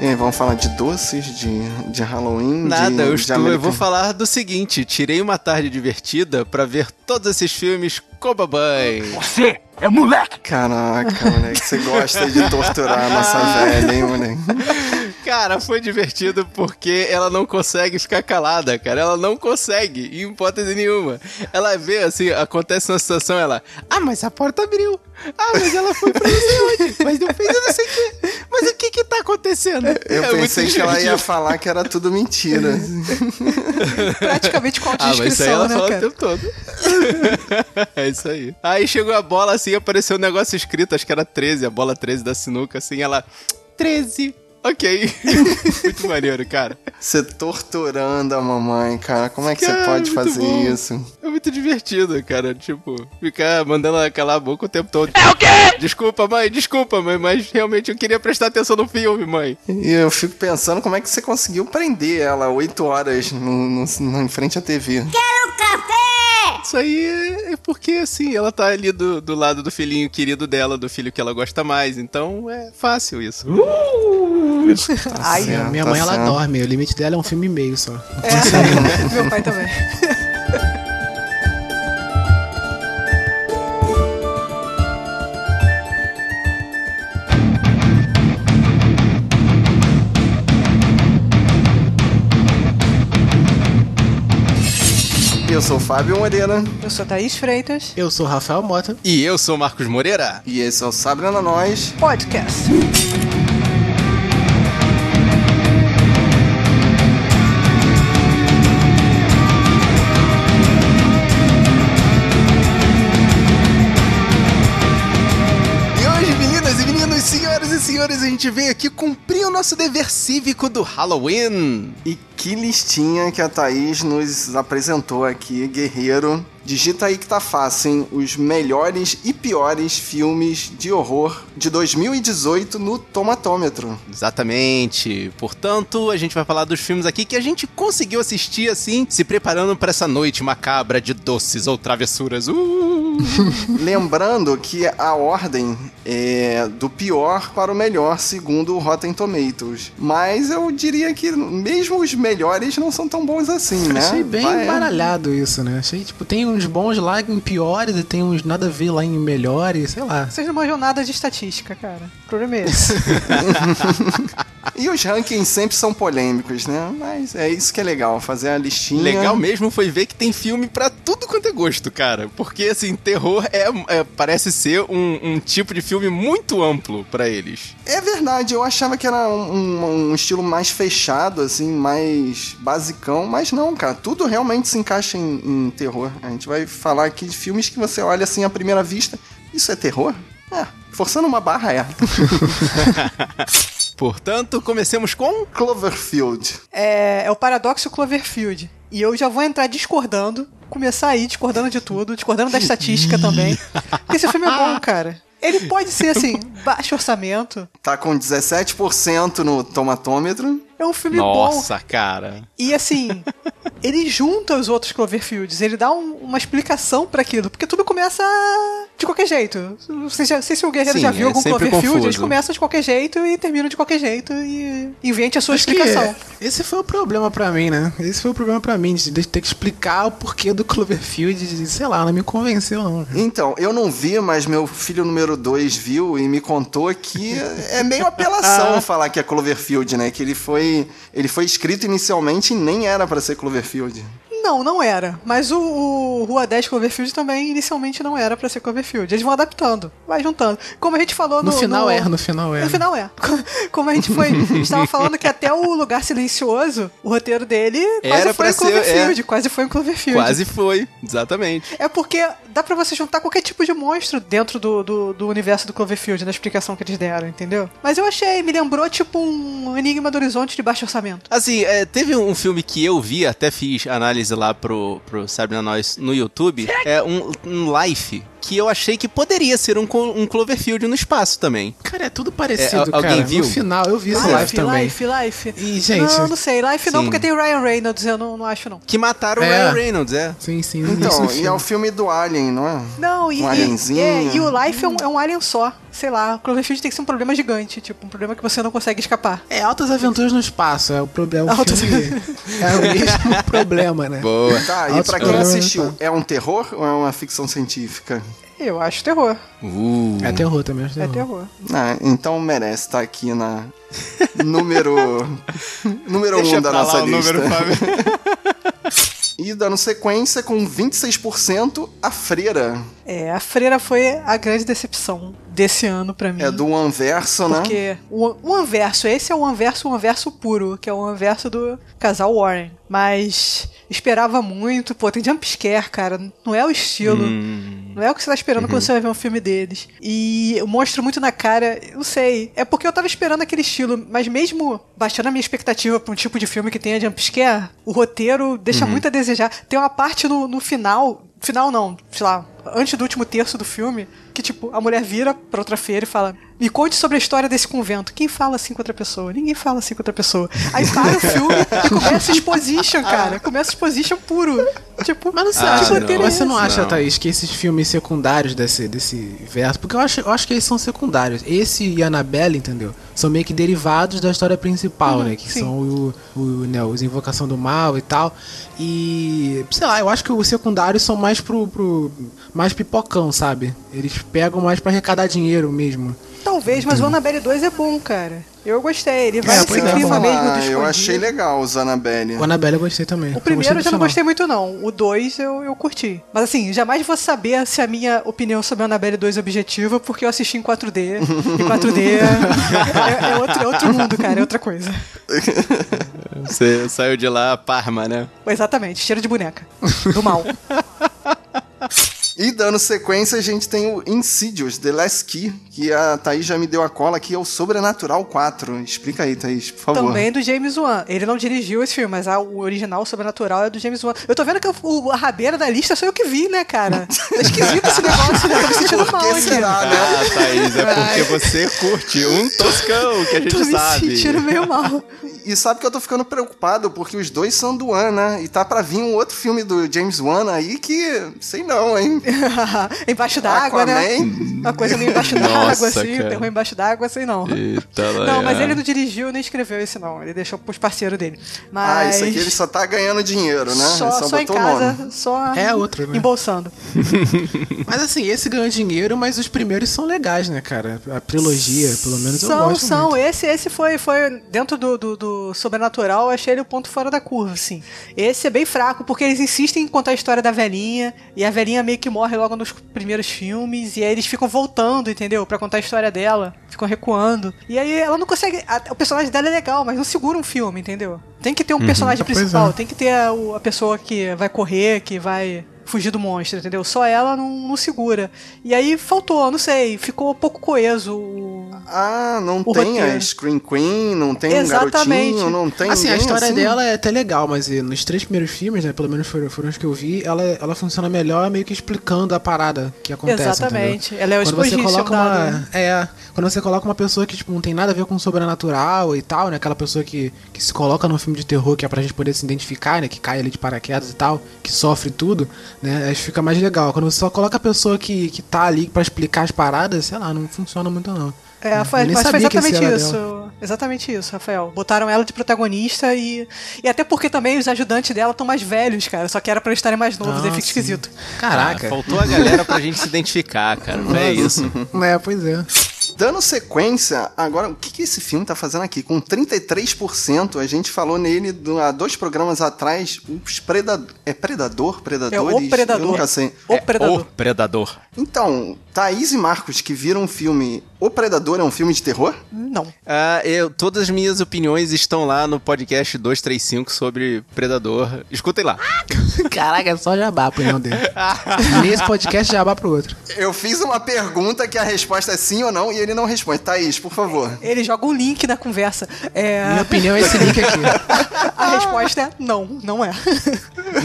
E aí, vamos falar de doces, de, de Halloween? Nada, de, eu, de estou, eu vou falar do seguinte: tirei uma tarde divertida pra ver todos esses filmes com. Você é moleque! Caraca, moleque, você gosta de torturar a nossa velha, hein, moleque? Cara, foi divertido porque ela não consegue ficar calada, cara. Ela não consegue, em hipótese nenhuma. Ela vê, assim, acontece uma situação, ela... Ah, mas a porta abriu. Ah, mas ela foi pra não sei onde. Mas não fez não sei o quê. Mas o que que tá acontecendo? Eu É pensei que ela ia falar que era tudo mentira. Praticamente com Ah, mas isso aí ela né, fala o cara? tempo todo. é isso aí. Aí chegou a bola assim, apareceu um negócio escrito, acho que era 13, a bola 13 da sinuca, assim, ela. 13. Ok. Muito maneiro, cara. Você torturando a mamãe, cara. Como é que Cara, você pode fazer bom. isso? É muito divertido, cara. Tipo, ficar mandando ela calar a boca o tempo todo. É o quê? Desculpa, mãe, desculpa, mãe, mas realmente eu queria prestar atenção no filme, mãe. E eu fico pensando como é que você conseguiu prender ela oito horas no, no- no- em frente à TV. Isso aí é porque, assim, ela tá ali do, do lado do filhinho querido dela, do filho que ela gosta mais. Então é fácil isso. Ai, certo, Minha tá mãe, ela certo. dorme. O limite dela é um filme e meio só. É, meu pai também. Eu sou o Fábio Moreira Eu sou Thaís Freitas, Eu sou o Rafael Mota. E eu sou o Marcos Moreira. e esse é o Sabrina Nós. podcast. Senhores, a gente veio aqui cumprir o nosso dever cívico do Halloween. E que listinha que a Thaís nos apresentou aqui, guerreiro. Digita aí que tá fácil, hein? Os melhores e piores filmes de horror de 2018 no Tomatômetro. Exatamente. Portanto, a gente vai falar dos filmes aqui que a gente conseguiu assistir assim, se preparando para essa noite macabra de doces ou travessuras. Uh! Lembrando que a ordem é do pior para o melhor, segundo o Rotten Tomatoes. Mas eu diria que mesmo os melhores não são tão bons assim, né? Achei bem Vai- baralhado isso, né? Achei, tipo, tem uns bons lá em piores e tem uns nada a ver lá em melhores, sei lá. Vocês não manjam nada de estatística, cara. O problema é esse. E os rankings sempre são polêmicos, né? Mas é isso que é legal, fazer a listinha. Legal mesmo foi ver que tem filme pra tudo quanto é gosto, cara. Porque, assim, terror é, é- parece ser um, um tipo de filme muito amplo pra eles. É verdade, eu achava que era um, um- um estilo mais fechado, assim, mais basicão, mas não, cara, tudo realmente se encaixa em, em terror. A gente vai falar aqui de filmes que você olha assim à primeira vista, isso é terror? É, forçando uma barra é. Portanto, comecemos com. Cloverfield. É, é o paradoxo Cloverfield. E eu já vou entrar discordando, começar aí discordando de tudo, discordando da estatística também. Porque esse filme é bom, cara. Ele pode ser, assim, baixo orçamento. Tá com 17% no tomatômetro. É um filme bom. Nossa, cara. E assim, ele junta os outros Cloverfields, ele dá um- uma explicação pra aquilo, porque tudo começa de qualquer jeito. Não sei, se- não sei se o Guerreiro Sim, já viu é algum Cloverfield, eles começam de qualquer jeito e terminam de qualquer jeito e invente a sua Acho que explicação. esse foi o problema pra mim, né? Esse foi o problema pra mim, de ter que explicar o porquê do Cloverfield, de- sei lá, não me convenceu não. Então, eu não vi, mas meu filho número 2 viu e me contou que é meio apelação falar que é Cloverfield, né? Que ele foi, ele foi escrito inicialmente e nem era pra ser Cloverfield. Não, não era. Mas o, o Rua 10 Cloverfield também inicialmente não era pra ser Cloverfield. Eles vão adaptando, vai juntando. Como a gente falou no. No final é, no final é. No final é. Como a gente foi. Estava falando que até o Lugar Silencioso, o roteiro dele quase Era foi pra em ser, Cloverfield. é. Quase foi em Cloverfield. Quase foi, exatamente. É porque dá pra você juntar qualquer tipo de monstro dentro do, do, do universo do Cloverfield, na explicação que eles deram, entendeu? Mas eu achei, me lembrou tipo um Enigma do Horizonte de baixo orçamento. Assim, é, teve um filme que eu vi, até fiz análise lá pro, pro Sabrina Nós no YouTube, é um, um Life, que eu achei que poderia ser um, um Cloverfield no espaço também. Cara, é tudo parecido, É, al- alguém cara. viu? No final, eu vi live Life, também. Life, Life. E, gente... Não, não sei. Life não, Sim. porque tem o Ryan Reynolds, eu não, não acho não. Que mataram o É. Ryan Reynolds, é. Sim, sim. Então, e é o filme do Alien, não é? Não, e, Um e- alienzinho. é, e o Life é um, é um alien só. Sei lá, o Cloverfield tem que ser um problema gigante, tipo, um problema que você não consegue escapar. É Altas Aventuras no Espaço, é o problema. Altas- filme, é o mesmo problema, né? Boa. Tá, e Altos pra quem problemas, assistiu, tá. é um terror ou é uma ficção científica? Eu acho terror. Uh. É terror também, acho É terror. terror. Ah, então merece estar aqui na número número Deixa um da nossa lista. E dando sequência com 26% a Freira. É, a Freira foi a grande decepção desse ano pra mim. É do Anverso, né? Porque o, o Anverso, esse é o Anverso, o Anverso puro, que é o Anverso do casal Warren. Mas esperava muito, pô, tem jumpscare, cara, não é o estilo. Hum. Não é o que você tá esperando Uhum. quando você vai ver um filme deles. E eu mostro muito na cara, não sei. É porque eu tava esperando aquele estilo, mas mesmo baixando a minha expectativa pra um tipo de filme que tenha jumpscare, o roteiro deixa Uhum. muito a desejar. Tem uma parte no, no final. Final não, sei lá, antes do último terço do filme, que tipo, a mulher vira pra outra feira e fala: Me conte sobre a história desse convento. Quem fala assim com outra pessoa? Ninguém fala assim com outra pessoa. Aí para o filme e começa exposition, cara. Começa exposition puro. Tipo, Mas não você Ah, acha, não. mas você não acha, Não. Thaís, que esses filmes secundários desse, desse verso. Porque eu acho, eu acho que eles são secundários. Esse e Annabelle, entendeu? São meio que derivados da história principal, Uhum, né? Que sim. são o, o, né, os Invocação do Mal e tal. E. Sei lá, eu acho que os secundários são mais pro. pro mais pipocão, sabe? Eles pegam mais pra arrecadar dinheiro mesmo. Talvez, mas o Annabelle 2 é bom, cara. Eu gostei. Ele vai É, nesse é, clima vamos mesmo do eu achei legal os Annabelle. O Annabelle eu gostei também. O primeiro eu já não gostei muito, não. O 2 eu, eu curti. Mas assim, jamais vou saber se a minha opinião sobre Annabelle 2 é objetiva, porque eu assisti em 4D. E 4D é, é- é outro, é outro mundo, cara. É outra coisa. Você saiu de lá, Parma, né? Exatamente, cheiro de boneca. Do mal. E dando sequência, a gente tem o Insidious, The Last Key, que a Thaís já me deu a cola, que é o Sobrenatural 4. Explica aí, Thaís, por favor. Também do James Wan. Ele não dirigiu esse filme, mas ah, o original Sobrenatural é do James Wan. Eu tô vendo que o, a rabeira da lista sou eu que vi, né, cara? Tá esquisito esse negócio, né? Tô me sentindo mal aqui. será, né? Ah, Thaís, é porque você curte um toscão que a gente Tô me sabe. sentindo meio mal. E sabe que eu tô ficando preocupado, porque os dois são do Wan, né? E tá pra vir um outro filme do James Wan aí que, sei não, hein? embaixo d'água, né? Uma coisa meio embaixo d'água, assim. cara. Terror embaixo d'água, assim, não. Eita, Não, mas ele não dirigiu nem escreveu esse, não. Ele deixou pros parceiros dele. Ah, Mas... isso aqui ele só tá ganhando dinheiro, né? Só, Ele só em casa, nome. só É outro, né? embolsando. Mas assim, esse ganhou dinheiro, mas os primeiros são legais, né, cara? A trilogia, pelo menos eu São, gosto são. muito. Esse, esse foi, foi dentro do, do, do sobrenatural, eu achei ele o ponto fora da curva, assim. Esse é bem fraco, porque eles insistem em contar a história da velhinha, e a velhinha meio que morre logo nos primeiros filmes, e aí eles ficam voltando, entendeu? Pra contar a história dela, ficam recuando. E aí ela não consegue. a- o personagem dela é legal, mas não segura um filme, entendeu? Tem que ter um personagem Pois principal, é. tem que ter a, a pessoa que vai correr, que vai fugir do monstro, entendeu? Só ela não, não segura. E aí faltou, não sei, ficou um pouco coeso o, Ah, não O tem a roteiro. Screen Queen, não tem Exatamente. um garotinho, não tem Assim, a história assim? dela é até legal, mas eh, nos três primeiros filmes, né, pelo menos foram, foram os que eu vi, ela, ela funciona melhor meio que explicando a parada que acontece, Exatamente. entendeu? Ela é o quando você coloca uma É, quando você coloca uma pessoa que tipo, não tem nada a ver com o sobrenatural e tal, né, aquela pessoa que, que se coloca num filme de terror que é pra gente poder se identificar, né, que cai ali de paraquedas e tal, que sofre tudo, né, acho fica mais legal. Quando você só coloca a pessoa que, que tá ali pra explicar as paradas, sei lá, não funciona muito não. É, nem mas foi exatamente isso. dela. Exatamente isso, Rafael. Botaram ela de protagonista e. E até porque também os ajudantes dela estão mais velhos, cara. Só que era pra eles estarem mais novos, aí Ah, fica sim. esquisito. Caraca. Ah, faltou a galera pra gente se identificar, cara. Não é isso. É, pois é. Dando sequência, agora, o que, que esse filme tá fazendo aqui? Com 33%, a gente falou nele do- há dois programas atrás, os predadores. É Predador? É Predadores? o Predador. Eu nunca sei. O É Predador. O Predador. Então, Thaís e Marcos, que viram o filme O Predador, é um filme de terror? Não. Ah, eu, todas as minhas opiniões estão lá no podcast 235 sobre Predador. Escutem lá. Caraca, é só jabá a opinião dele. Nesse podcast, jabá pro outro. Eu fiz uma pergunta que a resposta é sim ou não e ele não responde. Thaís, por favor. Ele joga um link na conversa. É, Minha opinião é esse link aqui. a resposta é não, não é.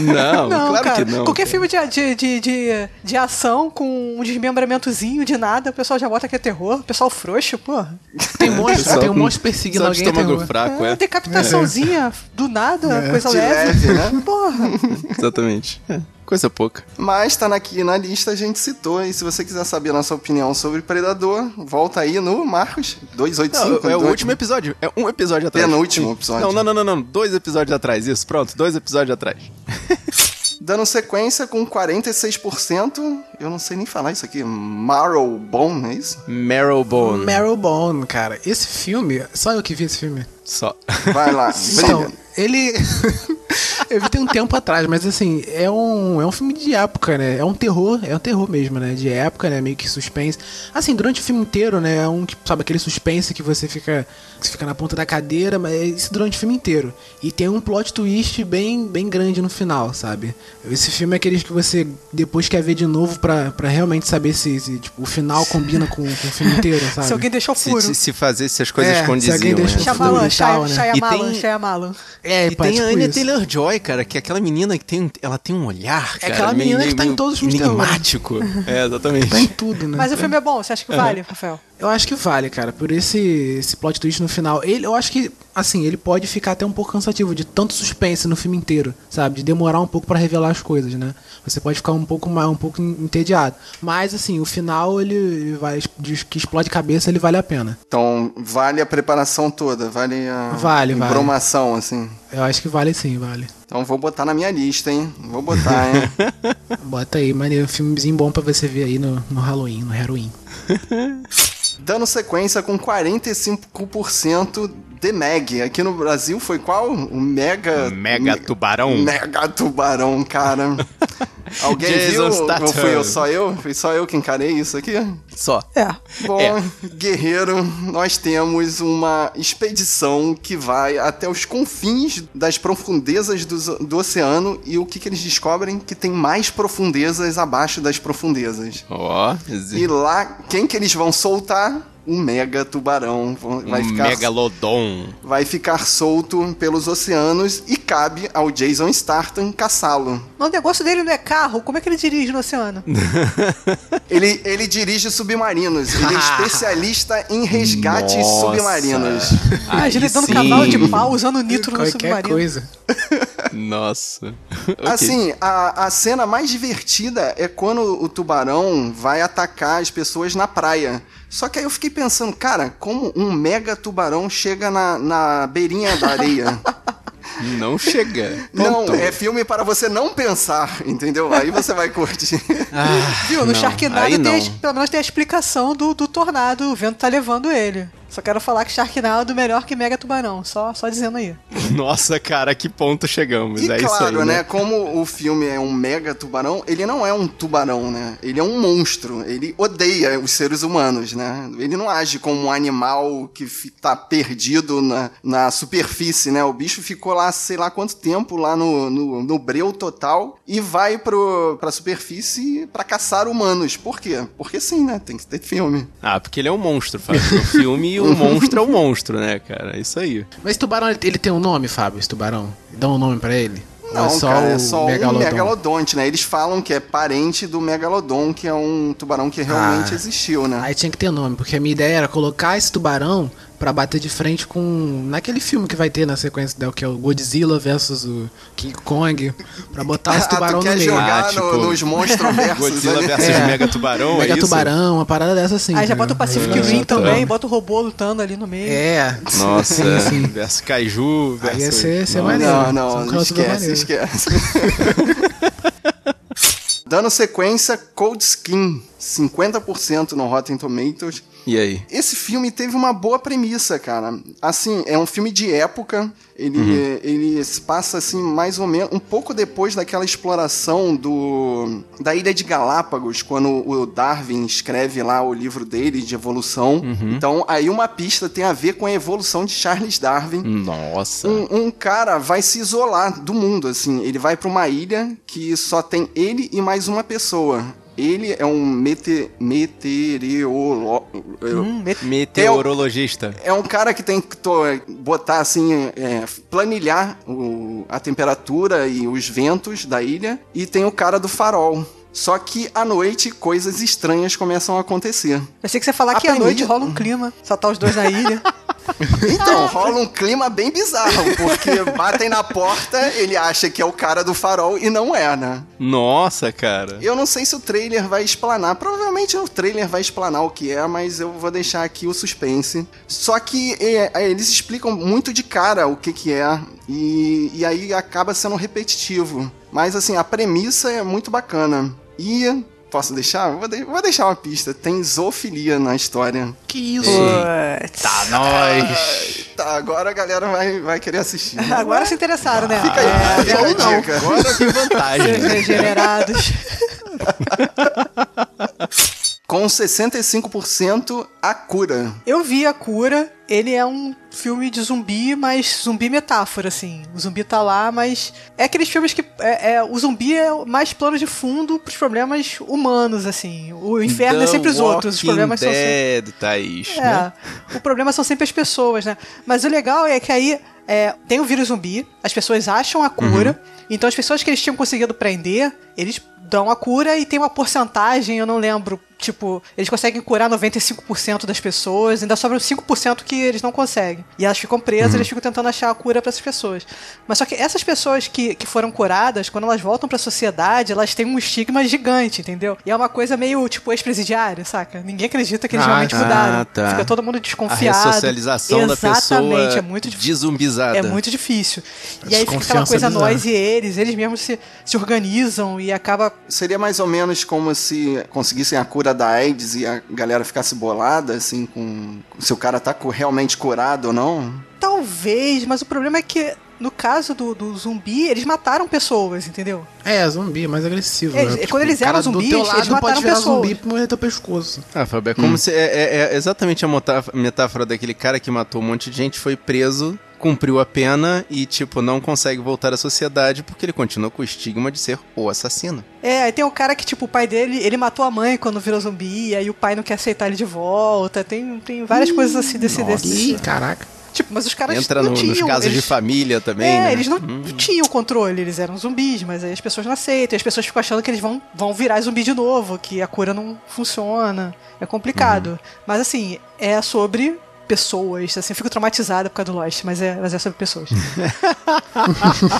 Não, claro cara. que não. Qualquer cara. filme de, de, de, de, de ação com um desmembramentozinho de nada, o pessoal já bota que é terror. Pessoal frouxo, porra. Tem monstro, tem um monstro perseguindo alguém. tem estômago um- fraco, É, é. decapitaçãozinha do nada, coisa De leve. leve, né? Porra. Exatamente. É, coisa pouca. Mas tá aqui na lista, a gente citou. E se você quiser saber a nossa opinião sobre Predador, volta aí no Marcos 285. Não, é o último episódio. É um episódio atrás. Penúltimo episódio. Não, não, não, não, não. Dois episódios atrás. Isso, pronto. Dois episódios atrás. Dando sequência com 46%. Eu não sei nem falar isso aqui. Marrowbone, é isso? Marrowbone. Marrowbone, cara. Esse filme, só eu que vi esse filme. Só. Vai lá, Então, ele. eu vi tem um tempo atrás, mas assim, é um, é um filme de época, né? É um terror, é um terror mesmo, né? De época, né? Meio que suspense. Assim, durante o filme inteiro, né? É um, que, sabe, aquele suspense que você fica. Que você fica na ponta da cadeira, mas é isso durante o filme inteiro. E tem um plot twist bem, bem grande no final, sabe? Esse filme é aqueles que você depois quer ver de novo pra, pra realmente saber se, se, tipo, o final combina com, com o filme inteiro, sabe? Se alguém deixou Se, furo. se, se fazer se as coisas É, se condiziam. alguém deixa né? o Shyamalan, furo e tal, né? Shyamalan, E tem- Shyamalan. É, E pá, tem tipo a Anya isso. Taylor-Joy, cara, que é aquela menina que tem, ela tem um olhar, cara, aquela meio- menina que meio- tá em todos os filmes enigmático. É, exatamente. Tá em tudo, né? Mas o filme é bom, você acha que vale, Rafael? Eu acho que vale, cara, por esse, esse plot twist no final. Ele, eu acho que, assim, ele pode ficar até um pouco cansativo de tanto suspense no filme inteiro, sabe? De demorar um pouco pra revelar as coisas, né? Você pode ficar um pouco mais, um pouco entediado. Mas, assim, o final, ele vai, de- que explode cabeça, ele vale a pena. Então, vale a preparação toda, vale a Vale, vale. bromação, assim. Eu acho que vale sim, vale. Então vou botar na minha lista, hein? Vou botar, hein? Bota aí, maneiro, filmezinho bom pra você ver aí no, no Halloween, no Halloween. Dando sequência com 45% The Meg. Aqui no Brasil foi qual? O Mega... Mega tubarão. Mega Tubarão, cara. Alguém viu? Ou fui eu, só eu? Foi só eu que encarei isso aqui? Só. É. Bom, É. guerreiro, nós temos uma expedição que vai até os confins das profundezas do, do oceano e o que, que eles descobrem? Que tem mais profundezas abaixo das profundezas. Ó, E lá, quem que eles vão soltar? Um mega tubarão. Vai um ficar, megalodon. vai ficar solto pelos oceanos e cabe ao Jason Statham caçá-lo. Mas o negócio dele não é carro, como é que ele dirige no oceano? Ele, ele dirige submarinos. Ele é especialista em resgates Nossa. submarinos. Imagina ele dando sim. cavalo de pau usando nitro no submarino. coisa. Nossa. Ok. Assim, a, a cena mais divertida é quando o tubarão vai atacar as pessoas na praia. Só que aí eu fiquei pensando, cara, como um mega tubarão chega na, na beirinha da areia? Não chega. não, é filme para você não pensar, entendeu? Aí você vai curtir. Ah, Viu? No não. Sharknado tem, pelo menos tem a explicação do, do tornado, o vento tá levando ele. Só quero falar que Sharknado é melhor que Mega Tubarão, só, só dizendo aí. Nossa, cara, que ponto chegamos. E é isso claro, aí, né? né? Como o filme é um mega tubarão, ele não é um tubarão, né? Ele é um monstro. Ele odeia os seres humanos, né? Ele não age como um animal que tá perdido na, na superfície, né? O bicho ficou lá, sei lá quanto tempo, lá no, no, no breu total, e vai pro, pra superfície pra caçar humanos. Por quê? Porque sim, né? Tem que ter filme. Ah, porque ele é um monstro, Fábio. No filme, o monstro é o monstro, né, cara? É isso aí. Mas esse tubarão, ele, ele tem um nome, Fábio, esse tubarão? Dá um nome pra ele? Não, é só cara, o é só um megalodon? megalodonte, né? Eles falam que é parente do megalodon, que é um tubarão que realmente Ah. existiu, né? Aí tinha que ter nome, porque a minha ideia era colocar esse tubarão pra bater de frente com. naquele filme que vai ter na sequência dela, que é o Godzilla versus o King Kong, pra botar esse Ah, tu tubarão no quer meio. jogar Ah, no- tipo, nos monstros versus Godzilla versus É. Mega Tubarão, Mega é isso? tubarão, uma parada dessa assim. Aí já entendeu? bota o Pacific Ah, Rim também, bota o robô lutando ali no meio. É. Nossa, Sim, sim. versus Kaiju, versus... Aí ia ser, ser Nossa. maneiro. Não, não, crossover esquece, esquece. Dando sequência, Cold Skin, 50% no Rotten Tomatoes. E aí? Esse filme teve uma boa premissa, cara. Assim, é um filme de época. Ele, Uhum. ele se passa assim mais ou menos um pouco depois daquela exploração do da ilha de Galápagos, quando o Darwin escreve lá o livro dele de evolução. Uhum. Então, aí uma pista tem a ver com a evolução de Charles Darwin. Nossa. Um, um cara vai se isolar do mundo, assim. Ele vai pra uma ilha que só tem ele e mais uma pessoa. Ele é um mete, meteorolo... Hum, met- Meteorologista. É um cara que tem que botar assim, é, planilhar o- a temperatura e os ventos da ilha. E tem o cara do farol. Só que à noite coisas estranhas começam a acontecer. Eu sei que você ia falar A que à noite rola um clima, só tá os dois na ilha. Então, rola um clima bem bizarro, porque batem na porta, ele acha que é o cara do farol e não é, né? Nossa, cara. Eu não sei se o trailer vai explanar. Provavelmente o trailer vai explanar o que é, mas eu vou deixar aqui o suspense. Só que é, é, eles explicam muito de cara o que, que é, e, e aí acaba sendo repetitivo. Mas assim, a premissa é muito bacana. E. Posso deixar? Vou, de- vou deixar uma pista. Tem zoofilia na história. Que isso? Tá, nós. Tá, agora a galera vai, vai querer assistir. Agora se interessaram, né? Fica aí, fica a dica. Agora que vantagem. Regenerados. Com 65% a cura. Eu vi a cura. Ele é um filme de zumbi, mas zumbi metáfora, assim. O zumbi tá lá, mas é aqueles filmes que é, é- o zumbi é mais plano de fundo pros problemas humanos, assim. O inferno é The sempre os outros, os problemas são sempre Dead, Thaís, né? É, o problema são sempre as pessoas, né? Mas o legal é que aí é, tem o vírus zumbi, as pessoas acham a cura, então as pessoas que eles tinham conseguido prender, eles dão a cura e tem uma porcentagem, eu não lembro, tipo, eles conseguem curar 95% das pessoas, ainda sobram 5% que eles não conseguem. E elas ficam presas, eles ficam tentando achar a cura para essas pessoas. Mas só que essas pessoas que, que foram curadas, quando elas voltam para a sociedade, elas têm um estigma gigante, entendeu? E é uma coisa meio, tipo, ex-presidiário, saca? Ninguém acredita que eles Ah, realmente mudaram. Tá. Fica todo mundo A desconfiado. ressocialização da Exatamente, pessoa é muito difícil. desumbizada. É muito difícil. E aí fica aquela coisa bizarra. nós e eles, eles mesmos se, se organizam e acaba. Seria mais ou menos como se conseguissem a cura da AIDS e a galera ficasse bolada, assim, com se o cara tá realmente curado ou não. Talvez, mas o problema é que. No caso do, do zumbi, eles mataram pessoas, entendeu? É, zumbi, mais agressivo. Eles- né? quando eles o cara eram zumbis, do teu lado eles pode mataram virar pessoas. zumbi e morrer teu pescoço. Ah, Fábio, é como se. É, é- é exatamente a metáfora daquele cara que matou um monte de gente, foi preso, cumpriu a pena e, tipo, não consegue voltar à sociedade porque ele continua com o estigma de ser o assassino. É, aí tem um cara que, tipo, o pai dele, ele matou a mãe quando virou zumbi, e aí o pai não quer aceitar ele de volta. Tem, tem várias coisas assim desse, desse. Ih, caraca. Tipo, mas os caras Entra não no- tinham. nos casos eles- de família também, É, né? eles não Hum. tinham controle, eles eram zumbis, mas aí as pessoas não aceitam, e as pessoas ficam achando que eles vão, vão virar zumbi de novo, que a cura não funciona. É complicado. Uhum. Mas assim, é sobre pessoas. Assim, eu fico traumatizada por causa do Lost, mas é, mas é sobre pessoas.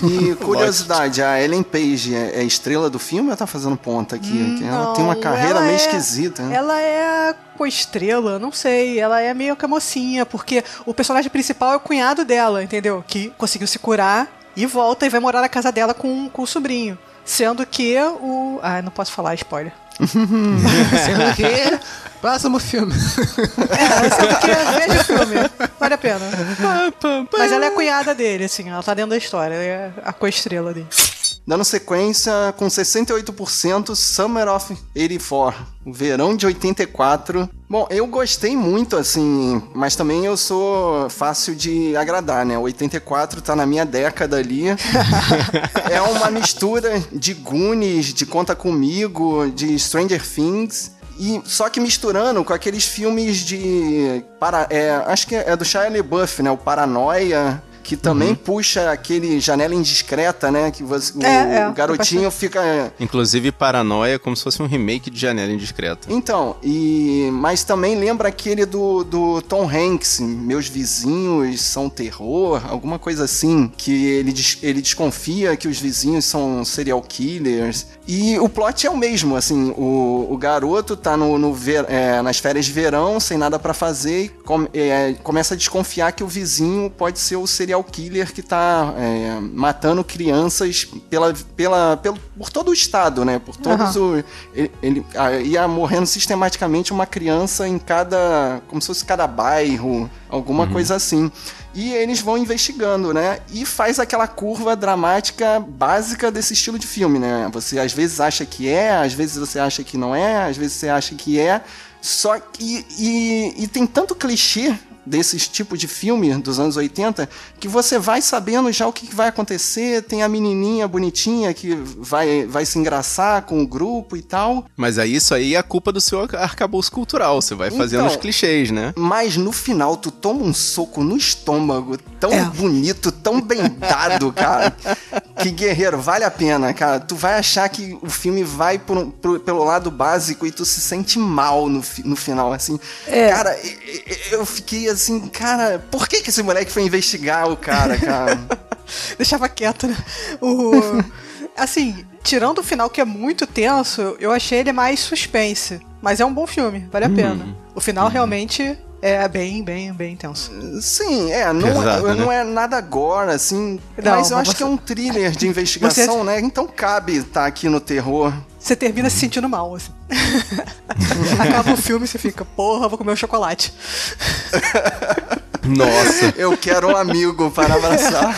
E curiosidade, a Ellen Page é, é estrela do filme ou tá fazendo ponta aqui? Que ela tem uma Não, carreira meio é- esquisita. né? Ela é co-estrela, não sei. Ela é meio que a mocinha, porque o personagem principal é o cunhado dela, entendeu? Que conseguiu se curar e volta e vai morar na casa dela com, com o sobrinho. Sendo que o. Ah, não posso falar spoiler. Sendo que. Próximo filme. É, sendo que veja o filme. Vale a pena. Mas ela é a cunhada dele, assim, ela tá dentro da história. Ela é a co-estrela dele. Dando sequência, com 68%, Summer of 84, o verão de 84. Bom, eu gostei muito, assim, mas também eu sou fácil de agradar, né? 84 tá na minha década ali. é uma mistura de Goonies, de Conta Comigo, de Stranger Things. E só que misturando com aqueles filmes de. Para, é, acho que é do Shia LaBeouf, né? O Paranoia. Que também puxa aquele janela indiscreta, né? Que você, o, É, é, o garotinho fica. Inclusive, Paranoia é como se fosse um remake de Janela Indiscreta. Então, e mas também lembra aquele do, do Tom Hanks, Meus Vizinhos São Terror, alguma coisa assim, que ele, ele desconfia que os vizinhos são serial killers. E o plot é o mesmo, assim, o, o garoto tá no, no ver- é, nas férias de verão, sem nada pra fazer, e com- é, começa a desconfiar que o vizinho pode ser o serial killer que tá é, matando crianças pela, pela, pelo, por todo o estado, né? Por todos Aham. o ele, ele ah, ia morrendo sistematicamente uma criança em cada. como se fosse cada bairro, alguma coisa assim. E eles vão investigando, né? E faz aquela curva dramática básica desse estilo de filme, né? Você às vezes acha que é, às vezes você acha que não é, às vezes você acha que é. Só que. E, e tem tanto clichê desses tipos de filme dos anos 80 que você vai sabendo já o que vai acontecer. Tem a menininha bonitinha que vai, vai se engraçar com o grupo e tal. Mas aí isso aí é a culpa do seu arcabouço cultural. Você vai fazendo Então, os clichês, né? Mas no final tu toma um soco no estômago tão É. bonito, tão bem dado, cara, que Guerreiro, vale a pena, cara. Tu vai achar que o filme vai por, por, pelo lado básico e tu se sente mal no, no final, assim. É. Cara, eu fiquei assim, cara, por que que esse moleque foi investigar o cara, cara? Deixava quieto, né? O... Assim, tirando o final que é muito tenso, eu achei ele mais suspense. Mas é um bom filme, vale a Hum. pena. O final realmente é bem, bem, bem intenso. Sim, é, não, Pesado, é, né? não é nada agora, assim. Não, mas eu mas acho você- que é um thriller de investigação, né? Então cabe estar aqui no terror. Você termina se sentindo mal, assim. Acaba o filme e você fica, porra, vou comer um chocolate. Nossa. Eu quero um amigo para abraçar.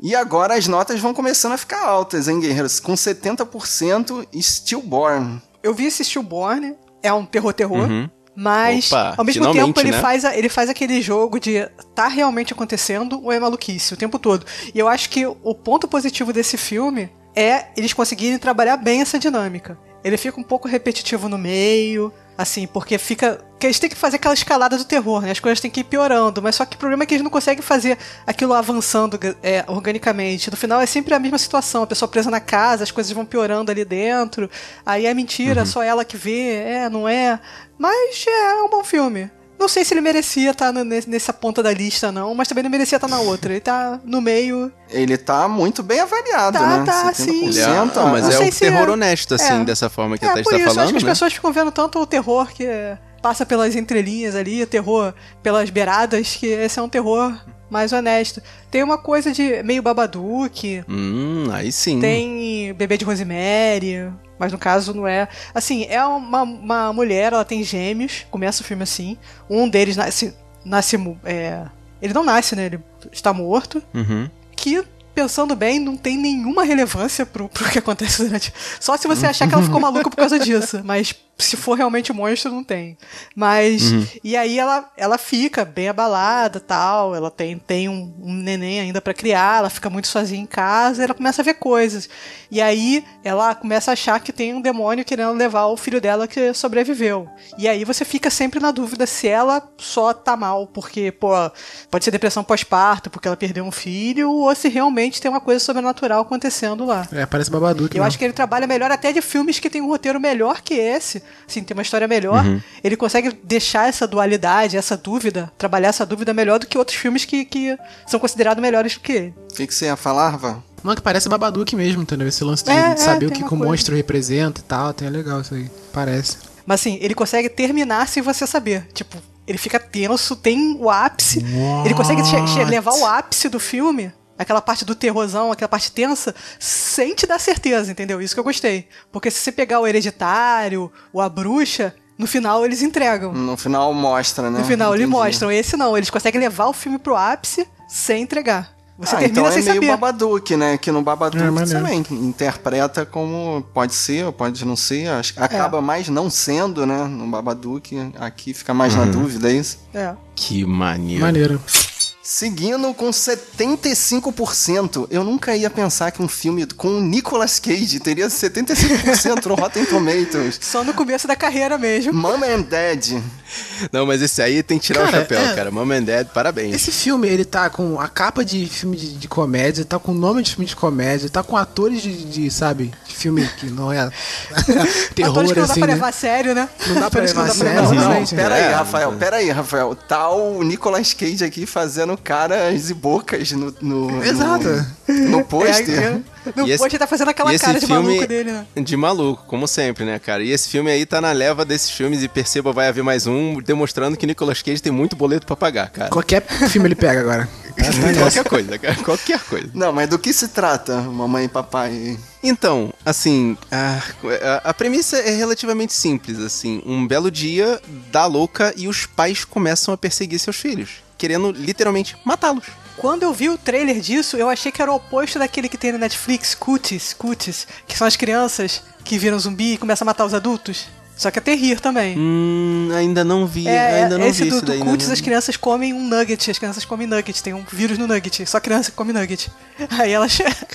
E agora as notas vão começando a ficar altas, hein, guerreiros? Com 70% Stillborn. Eu vi esse Stillborn, é um terror-terror. Uhum. Mas, Opa, ao mesmo tempo, ele, né? faz a- ele faz aquele jogo de tá realmente acontecendo ou é maluquice o tempo todo. E eu acho que o ponto positivo desse filme é eles conseguirem trabalhar bem essa dinâmica. Ele fica um pouco repetitivo no meio, assim, porque fica. que eles têm que fazer aquela escalada do terror, né? As coisas têm que ir piorando, mas só que o problema é que eles não conseguem fazer aquilo avançando é, organicamente. No final é sempre a mesma situação, a pessoa presa na casa, as coisas vão piorando ali dentro. Aí é mentira, só ela que vê, é, não é. Mas é um bom filme. Não sei se ele merecia estar nesse- nessa ponta da lista, não, mas também não merecia estar na outra. Ele tá no meio. Ele tá muito bem avaliado, Tá, né? tá, sim. Ele é- 70%. ah, mas Não é o terror é- honesto, assim, é. dessa forma que é, a Thaís tá isso, acho falando, que as né? pessoas ficam vendo tanto o terror que passa pelas entrelinhas ali, o terror pelas beiradas, que esse é um terror mais honesto. Tem uma coisa de meio Babadook, Hum, aí sim. tem Bebê de Rosemary, mas no caso não é. Assim, é uma, uma mulher, ela tem gêmeos, começa o filme assim. Um deles nasce. nasce é, ele não nasce, né? Ele está morto. Uhum. Que, pensando bem, não tem nenhuma relevância pro, pro que acontece durante. Só se você achar que ela ficou maluca por causa disso. Mas se for realmente um monstro, não tem. Mas. E aí ela, ela fica bem abalada tal. Ela tem, tem um, um neném ainda pra criar, ela fica muito sozinha em casa e ela começa a ver coisas. E aí ela começa a achar que tem um demônio querendo levar o filho dela que sobreviveu. E aí você fica sempre na dúvida se ela só tá mal, porque, pô, pode ser depressão pós-parto, porque ela perdeu um filho, ou se realmente tem uma coisa sobrenatural acontecendo lá. É, parece Babadook. Eu né? acho que ele trabalha melhor até de filmes que tem um roteiro melhor que esse. Assim, tem uma história melhor. Ele consegue deixar essa dualidade, essa dúvida, trabalhar essa dúvida melhor do que outros filmes que, que são considerados melhores do que ele. O que, que você ia falar, Van? Não, que parece Babadook mesmo, entendeu? Esse lance de É, é, saber o tem que, que o monstro representa e tal. Tem é legal isso aí. Parece. Mas assim, ele consegue terminar sem você saber. Tipo, ele fica tenso, tem o ápice. Ele consegue levar o ápice do filme, aquela parte do terrorzão, aquela parte tensa, sem te dar certeza, entendeu? Isso que eu gostei. Porque se você pegar o Hereditário, ou a Bruxa, no final eles entregam. No final mostra, né? No final eles Entendi. mostram. Esse não, eles conseguem levar o filme pro ápice sem entregar. Você ah, termina então é sem meio saber. Babadook, né? Que no Babadook É, maneiro. também interpreta como pode ser ou pode não ser. Acaba mais não sendo, né? No Babadook. Aqui fica mais na dúvida, é isso? É. Que maneiro. Maneiro. Seguindo com 75%, eu nunca ia pensar que um filme com o Nicolas Cage teria 75% no Rotten Tomatoes. Só no começo da carreira mesmo. Mom and Dad. Não, mas esse aí tem que tirar Cara, o chapéu, é- cara. Mom and Dad, parabéns. Esse filme, ele tá com a capa de filme de, de comédia, tá com o nome de filme de comédia, tá com atores de, de, sabe, de filme que não é terror, Atores que não dá assim, pra né? levar a sério, né? Não dá pra levar a sério, Não, não, exatamente. pera aí, Rafael, é. pera aí, Rafael. Tá o Nicolas Cage aqui fazendo caras e bocas no, no, Exato. no, no pôster. É, no E esse- pôster tá fazendo aquela cara de filme- maluco dele, né? De maluco, como sempre, né, cara? E esse filme aí tá na leva desses filmes e perceba, vai haver mais um, demonstrando que Nicolas Cage tem muito boleto pra pagar, cara. Qualquer filme ele pega agora. Qualquer coisa, cara. Qualquer coisa. Não, mas do que se trata, mamãe e papai? Então, assim, a, a- a premissa é relativamente simples, assim. Um belo dia, dá louca e os pais começam a perseguir seus filhos, querendo literalmente matá-los. Quando eu vi o trailer disso, eu achei que era o oposto daquele que tem na Netflix, Cuties, Cuties, que são as crianças que viram zumbi e começam a matar os adultos. Só que é terrir também. Hum, ainda não vi, É, ainda não esse vi do, isso do daí. Cults, né? as crianças comem um nugget. As crianças comem nugget. Tem um vírus no nugget. Só criança que come nugget. Aí elas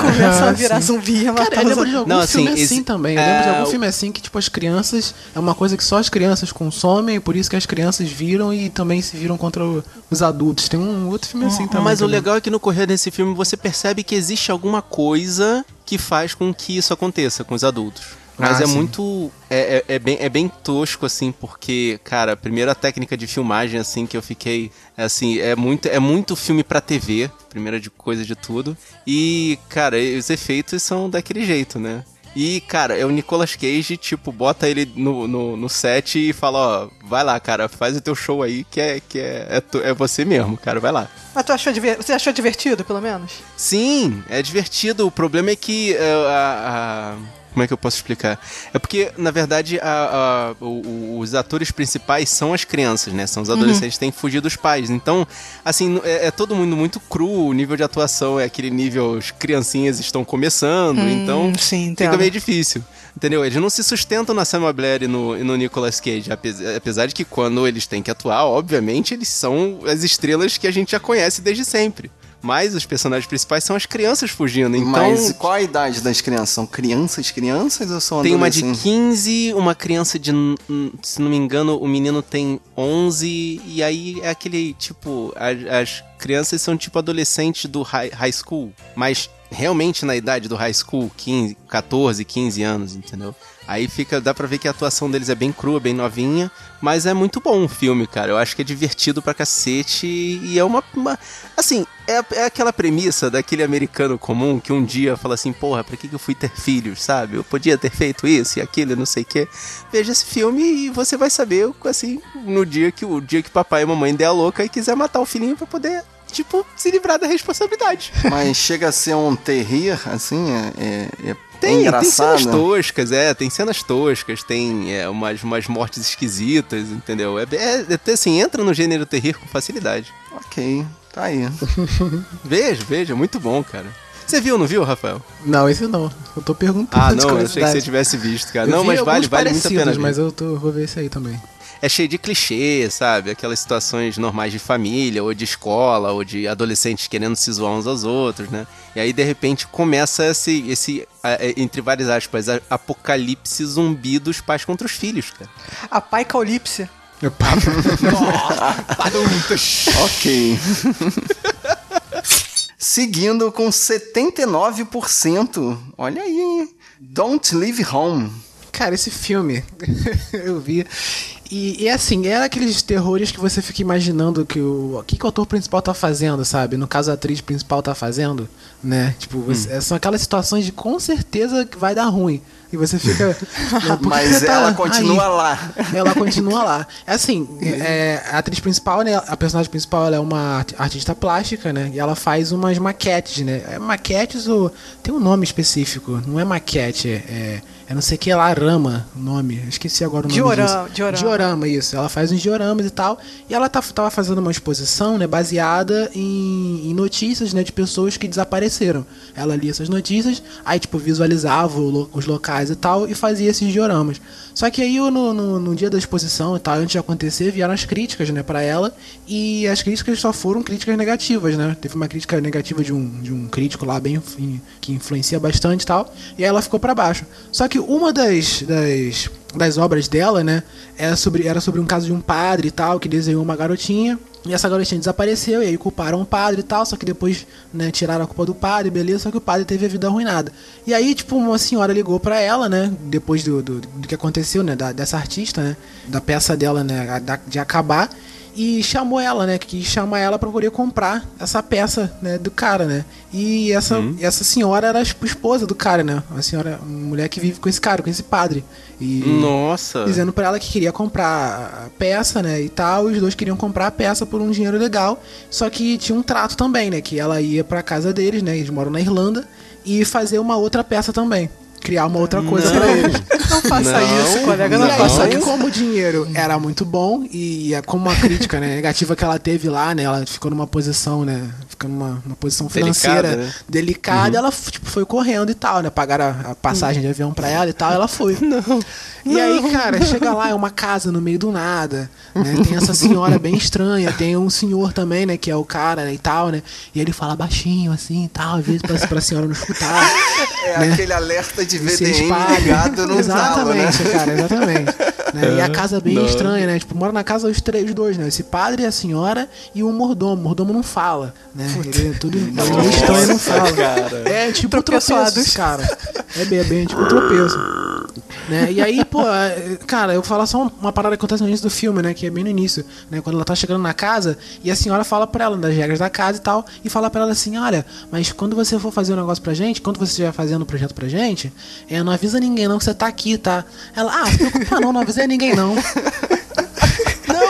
começam a Ah, virar sim. zumbi e matar Cara, eu lembro de algum Não, assim, filme assim esse- também. Eu lembro de é, algum o- filme assim que, tipo, as crianças. É uma coisa que só as crianças consomem, por isso que as crianças viram e também se viram contra o- os adultos. Tem um outro filme assim também. Mas o eu lembro. legal é que no correr desse filme você percebe que existe alguma coisa que faz com que isso aconteça com os adultos. Mas Ah, é sim. muito. É, é, é bem, é bem tosco, assim, porque, cara, a primeira técnica de filmagem, assim, que eu fiquei. é, Assim, é muito, é muito filme pra TV, primeira de coisa de tudo. E, cara, os efeitos são daquele jeito, né? E, cara, é o Nicolas Cage, tipo, bota ele no, no, no set e fala, ó, vai lá, cara, faz o teu show aí, que é, que é, é, tu- é você mesmo, cara, vai lá. Mas tu achou você achou divertido, pelo menos? Sim, é divertido. O problema é que é, a, a- como é que eu posso explicar? É porque, na verdade, a- a- o- os atores principais são as crianças, né? São os adolescentes que têm que fugir dos pais. Então, assim, é, é todo mundo muito cru. O nível de atuação é aquele nível, as criancinhas estão começando. então, sim, fica entendo. meio difícil. Entendeu? Eles não se sustentam na Samuel Blair e no, e no Nicolas Cage. Apesar, apesar de que quando eles têm que atuar, obviamente, eles são as estrelas que a gente já conhece desde sempre. Mas os personagens principais são as crianças fugindo. Então, Mas qual a idade das crianças? São crianças, crianças ou são tem uma de adolescentes? 15, uma criança de. Se não me engano, o menino tem 11. E aí é aquele tipo. As, as crianças são tipo adolescentes do high, high school. Mas realmente na idade do high school, 15, 14, 15 anos, entendeu? Aí fica, dá pra ver que a atuação deles é bem crua, bem novinha, mas é muito bom o filme, cara. Eu acho que é divertido pra cacete e é uma. uma- assim, é, é aquela premissa daquele americano comum que um dia fala assim: porra, pra que, que eu fui ter filhos, sabe? Eu podia ter feito isso e aquilo não sei o quê. Veja esse filme e você vai saber, assim, no dia que o dia que papai e mamãe der a louca e quiser matar o filhinho pra poder. Tipo, se livrar da responsabilidade. Mas chega a ser um terrir, assim, é, é, é Tem, tem engraçado. cenas toscas, é, tem cenas toscas, tem é, umas, umas mortes esquisitas, entendeu? É, é, é assim, entra no gênero terrir com facilidade. Ok, tá aí. Veja, veja, muito bom, cara. Você viu, não viu, Rafael? Não, esse não. Eu tô perguntando. Ah, não, eu achei que você tivesse visto, cara. Eu não, vi mas vale, vale muito a pena. Mas eu tô, vou ver esse aí também. É cheio de clichê, sabe? Aquelas situações normais de família, ou de escola, ou de adolescentes querendo se zoar uns aos outros, né? E aí, de repente, começa esse, esse a- é, entre várias aspas, a- apocalipse zumbi dos pais contra os filhos, cara. A Pai Caulipse. ok. Seguindo com 79%. Olha aí, hein? Don't Leave Home. Cara, esse filme eu vi. E, e assim, era aqueles terrores que você fica imaginando que o, o que, que o ator principal tá fazendo, sabe? No caso, a atriz principal tá fazendo, né? Tipo, você- são aquelas situações de com certeza que vai dar ruim. E você fica. Mas você tá ela aí? continua lá. Ela continua lá. É assim, é, a atriz principal, né? A personagem principal ela é uma art- artista plástica, né? E ela faz umas maquetes, né? É maquetes ou. Tem um nome específico. Não é maquete, é. É não sei o que lá, rama, o nome. Esqueci agora o nome Diorama, disso. diorama. Diorama, isso. Ela faz uns dioramas e tal. E ela tá, tava fazendo uma exposição, né? Baseada em, em notícias, né? De pessoas que desapareceram. Ela lia essas notícias, aí, tipo, visualizava lo- os locais e tal, e fazia esses dioramas. Só que aí, no, no, no dia da exposição e tal, antes de acontecer, vieram as críticas, né, pra ela. E as críticas só foram críticas negativas, né? Teve uma crítica negativa de um, de um crítico lá, bem que influencia bastante e tal. E aí ela ficou pra baixo. Só que uma das, das, das obras dela, né, era sobre, era sobre um caso de um padre e tal, que desenhou uma garotinha. E essa garotinha desapareceu, e aí culparam o padre e tal, só que depois, né, tiraram a culpa do padre, beleza, só que o padre teve a vida arruinada. E aí, tipo, uma senhora ligou pra ela, né, depois do, do, do que aconteceu, né, da, dessa artista, né, da peça dela, né, da- de acabar, e chamou ela, né, que chamar ela pra poder comprar essa peça, né, do cara, né. E essa, essa senhora era a esp- esposa do cara, né, uma senhora, uma mulher que vive com esse cara, com esse padre. E Nossa. dizendo pra ela que queria comprar a peça, né, e tal, e os dois queriam comprar a peça por um dinheiro legal, só que tinha um trato também, né, que ela ia pra casa deles, né, eles moram na Irlanda, e fazer uma outra peça também, criar uma outra coisa Não. pra eles. Não faça Não, isso, colega, não, aí, faça só que isso. como o dinheiro era muito bom e é como a crítica né, negativa que ela teve lá, né? Ela ficou numa posição, né? Fica numa, numa posição Delicada, financeira né? delicada, ela tipo, foi correndo e tal, né? Pagaram a, a passagem de avião pra ela e tal, ela foi. Não. E aí, cara, chega lá, é uma casa no meio do nada, né? Tem essa senhora bem estranha, tem um senhor também, né? Que é o cara né, e tal, né? E ele fala baixinho assim e tal, às vezes pra, pra senhora não escutar. É né? aquele alerta de VDM ligado no né? Exatamente, cara, exatamente. Né? E a casa bem Não. estranha, né? Tipo, mora na casa os três, os dois, né? Esse padre, a senhora e o mordomo. O mordomo não fala, né? Ele é tudo ele estranho e não fala. cara. É tipo Tropeçados. tropeço, cara. É bem, é bem tipo tropeço. Né? E aí, pô, é, cara, eu vou falar só uma parada que acontece no início do filme, né? Que é bem no início, né? Quando ela tá chegando na casa e a senhora fala pra ela das regras da casa e tal, e fala pra ela assim: olha, mas quando você for fazer um negócio pra gente, quando você estiver fazendo um projeto pra gente, é, não avisa ninguém não que você tá aqui, tá? Ela, ah, se preocupa não, não avisei ninguém não.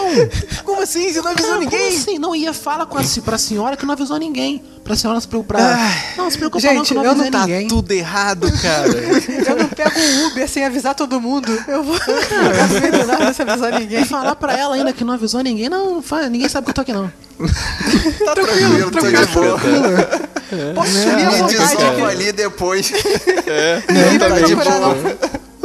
Não! Como assim? Você não avisou Não, ninguém? Como assim? Não ia fala com a, pra senhora que não avisou ninguém. Pra senhora se preocupar. Não, se preocupa não Gente, que eu não eu não Tá ninguém. tudo errado, cara. Eu não pego um Uber sem avisar todo mundo. Eu vou vendo nada sem avisar ninguém. E falar pra ela ainda que não avisou ninguém, não, não faz, ninguém sabe que eu tô aqui não. Tá tranquilo, tô de boa. Posso subir à Me vontade desova aqui. ali depois. É, Não tá tá de boa.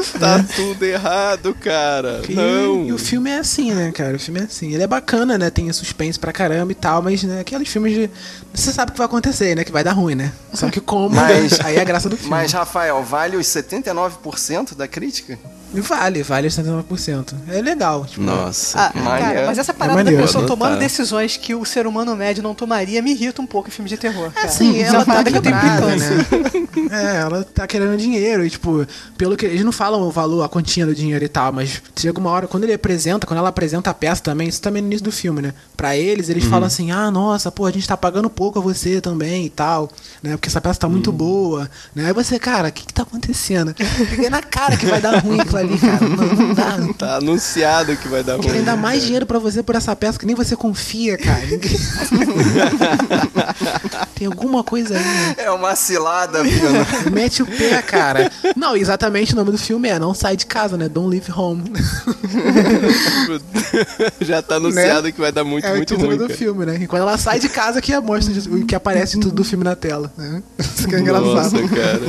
Tá tudo errado, cara. E, Não. e o filme é assim, né, cara? O filme é assim. Ele é bacana, né? Tem suspense pra caramba e tal, mas né, aqueles filmes de. Você sabe o que vai acontecer, né? Que vai dar ruim, né? Só que como. Mas- aí é a graça do filme. Mas, Rafael, vale os 79% da crítica? Vale, vale os 79%. É legal. Tipo, Nossa. Ah, cara, mas essa parada maneiro. da pessoa tomando decisões que o ser humano médio não tomaria me irrita um pouco em filme de terror. Cara. Assim, Isso é ela uma tá parada que eu tenho implicância. né? É, ela tá querendo dinheiro e, tipo, pelo que. Eles não falam o valor, a quantia do dinheiro e tal, mas chega uma hora, quando ele apresenta, quando ela apresenta a peça também, isso também no início do filme, né? Pra eles, eles falam assim: ah, nossa, pô, a gente tá pagando pouco a você também e tal, né? Porque essa peça tá muito boa, né? Aí você, cara, o que que tá acontecendo? Fica na cara que vai dar ruim aquilo ali, cara. Não, não dá. Tá anunciado que vai dar ruim. Querem dar mais dinheiro pra você por essa peça que nem você confia, cara. Tem alguma coisa aí, né? É uma cilada. Mete o pé, cara. Não, exatamente o nome do filme é Não Sai de Casa, né? Don't Leave Home. Já tá anunciado que vai dar muito, é o muito título ruim. do cara. filme, né? E quando ela sai de casa que mostra o que aparece tudo do filme na tela. Né? Isso que é engraçado. Nossa, cara.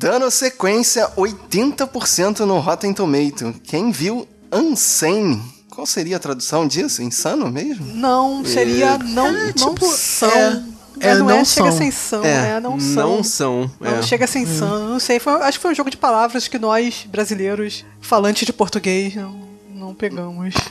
Dando sequência, 80% no Rotten Tomato. Quem viu Unsane? Qual seria a tradução disso? Insano mesmo? Não, seria não, É, não tipo, são. é, é, não, não é, chega são. sem são, É, é, não são. não são. Não é. chega sem são, não sei. Foi- acho que foi um jogo de palavras que nós, brasileiros, falantes de português, não, não pegamos.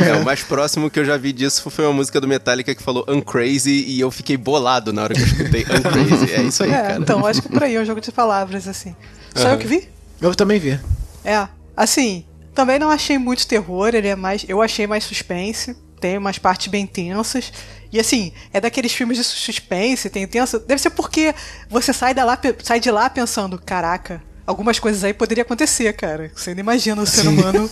É, o mais próximo que eu já vi disso foi uma música do Metallica que falou Uncrazy e eu fiquei bolado na hora que eu escutei Uncrazy. É isso aí, é, cara. então, acho que por aí é um jogo de palavras, assim. Só eu que vi? Eu também vi. É, assim, também não achei muito terror, ele é mais. Eu achei mais suspense, tem umas partes bem tensas. E assim, é daqueles filmes de suspense, tem tensa. Deve ser porque você sai, da lá, sai de lá pensando, caraca. Algumas coisas aí poderiam acontecer, cara. Você não imagina o ser humano.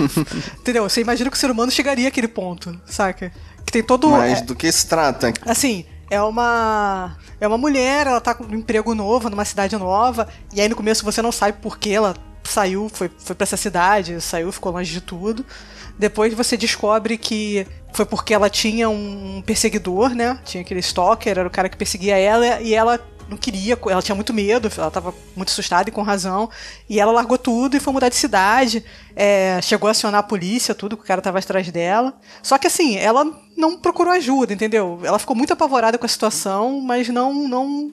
Entendeu? Você imagina que o ser humano chegaria àquele ponto, saca? Que tem todo. Mas é- do que se trata? Assim, é uma. É uma mulher, ela tá com um emprego novo, numa cidade nova, e aí no começo você não sabe por que ela saiu, foi, foi pra essa cidade, saiu, ficou longe de tudo. Depois você descobre que foi porque ela tinha um perseguidor, né? Tinha aquele stalker, era o cara que perseguia ela, e ela não queria, ela tinha muito medo, ela tava muito assustada e com razão. E ela largou tudo e foi mudar de cidade. é, chegou a acionar a polícia, tudo, que o cara tava atrás dela. Só que assim, ela não procurou ajuda, entendeu? Ela ficou muito apavorada com a situação, mas não. não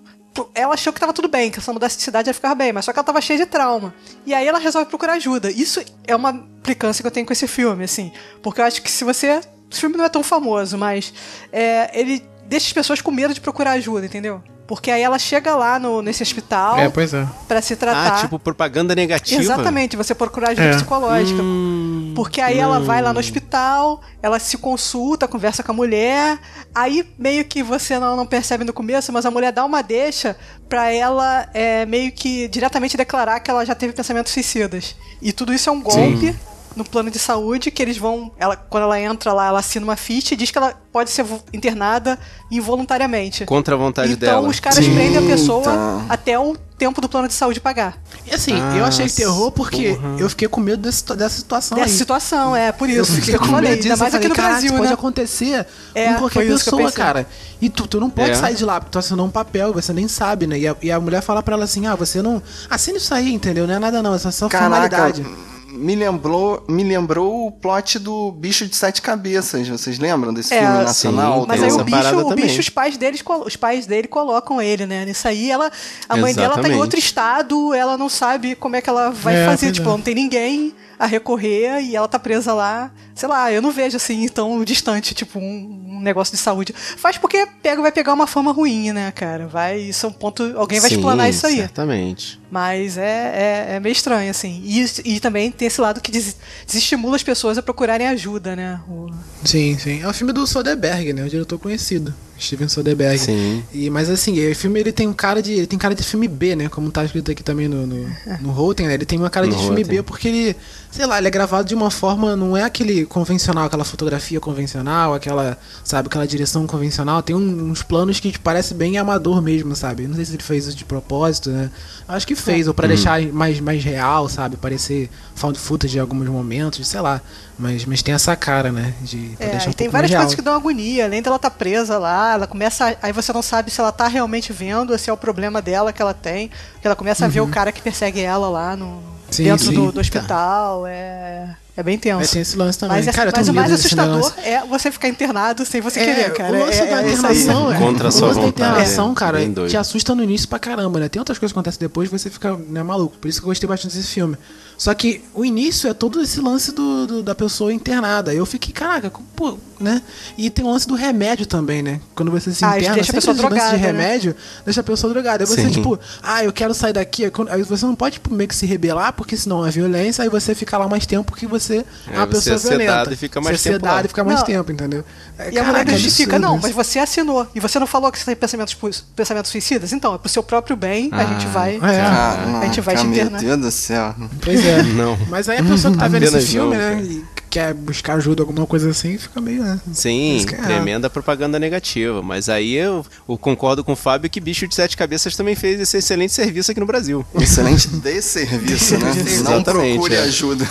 ela achou que tava tudo bem, que se ela mudasse de cidade ia ficar bem, mas só que ela tava cheia de trauma. E aí ela resolve procurar ajuda. Isso é uma implicância que eu tenho com esse filme, assim. Porque eu acho que se você. Esse filme não é tão famoso, mas é, ele deixa as pessoas com medo de procurar ajuda, entendeu? Porque aí ela chega lá no, nesse hospital pois é. pra se tratar. Ah, tipo propaganda negativa? Exatamente, você procurar ajuda É. psicológica. Hum, Porque aí ela vai lá no hospital, ela se consulta, conversa com a mulher, aí meio que você não, não percebe no começo, mas a mulher dá uma deixa pra ela é, meio que diretamente declarar que ela já teve pensamentos suicidas. E tudo isso é um golpe no plano de saúde que eles vão. Ela, quando ela entra lá, ela assina uma ficha e diz que ela pode ser internada involuntariamente. Contra a vontade então dela. os caras Sim, prendem a pessoa tá. até o tempo do plano de saúde pagar. E assim, Ah, eu achei terror porque porra. eu fiquei com medo desse, dessa situação Dessa aí. situação, é, por isso. Eu fiquei com falei, medo disso, ainda mais eu aqui falei, no "Caraca, Brasil, isso pode né? acontecer É, com qualquer pessoa, pensei. cara. E tu, tu não pode É. sair de lá, porque tu assinou um papel, você nem sabe, né? E a, e a mulher fala pra ela assim, ah, você não... Assina isso aí, entendeu? Não é nada não, é só Caraca, formalidade. Me lembrou, me lembrou o plot do Bicho de Sete Cabeças. Vocês lembram desse É, filme sim, nacional? Mas Tem aí do- o bicho, o bicho, os pais deles, os pais dele colocam ele, né? Nisso aí, ela, a mãe dela tá em Exatamente. outro estado, ela não sabe como é que ela vai É, fazer, tipo, é. não tem ninguém a recorrer e ela tá presa lá. Sei lá, eu não vejo assim tão distante, tipo, um, um negócio de saúde. Faz porque pega, vai pegar uma fama ruim, né, cara? Vai, isso é um ponto, alguém vai Sim, explanar isso aí. Certamente. Mas é, é, é meio estranho, assim. E, e também tem esse lado que des- desestimula as pessoas a procurarem ajuda, né? O- Sim, sim. É o filme do Soderbergh, né? O diretor conhecido. Steven Soderbergh. Sim. E, mas assim, o filme ele tem um cara de. Ele tem cara de filme B, né? Como tá escrito aqui também no, no, no Rotten, né? Ele tem uma cara No de filme Rotten. B porque ele, sei lá, ele é gravado de uma forma, não é aquele convencional, aquela fotografia convencional, aquela, sabe, aquela direção convencional. Tem um- uns planos que tipo, parece bem amador mesmo, sabe? Não sei se ele fez isso de propósito, né? Acho que fez, ou pra Hum. deixar mais, mais real, sabe? Parecer found footage em alguns momentos, sei lá. Mas, mas tem essa cara, né? De pra É, deixar um tem várias coisas real. que dão agonia. Além dela estar presa lá, ela começa. a- Aí você não sabe se ela tá realmente vendo, se é o problema dela que ela tem. Que ela começa a ver o cara que persegue ela lá no, Uhum. Sim, dentro sim. do, do hospital. É, é bem tenso. tem esse lance também. Mas, é- cara, eu mas o mais assustador é você ficar internado sem você querer, cara. O lance é, da é internação, é, Contra a o sua lance da vontade, internação, é cara, te assusta no início pra caramba, né? Tem outras coisas que acontecem depois você fica né, maluco. Por isso que eu gostei bastante desse filme. Só que o início é todo esse lance do, do- da pessoa internada. Eu fiquei, caraca, pô, né? E tem o lance do remédio também, né? Quando você se Ah, interna, deixa a pessoa esse lance drogada, de né? remédio deixa a pessoa drogada. Aí você, Sim. tipo, ah, eu quero sair daqui. Aí você não pode tipo, meio que se rebelar, porque senão é violência, aí você fica lá mais tempo que você é uma É, você pessoa é sedado violenta. e fica mais você é tempo sedado lá. e fica mais Não. tempo, entendeu? É, E a mulher justifica, não, mas você assinou. E você não falou que você tem pensamentos, pensamentos suicidas? Então, é pro seu próprio bem, a gente vai. É. Caraca, A gente vai te meu internar. Deus do céu. Pois é. Não. Mas aí a pessoa que tá vendo esse filme, né? cara. E quer buscar ajuda, alguma coisa assim, fica meio, né? Sim, é tremenda propaganda negativa. Mas aí eu, eu concordo com o Fábio que Bicho de Sete Cabeças também fez esse excelente serviço aqui no Brasil. Excelente desserviço, né? Não Exatamente, procure é. ajuda.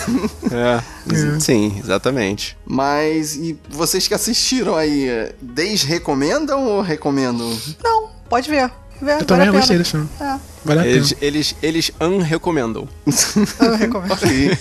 É, ex- sim, exatamente. Mas, e vocês que assistiram aí, eh, desrecomendam ou recomendam? Não, pode ver. Vê, Eu também gostei do filme. É, Vale a pena. Eles, eles, eles unrecomendam. eu recomendo. Ok.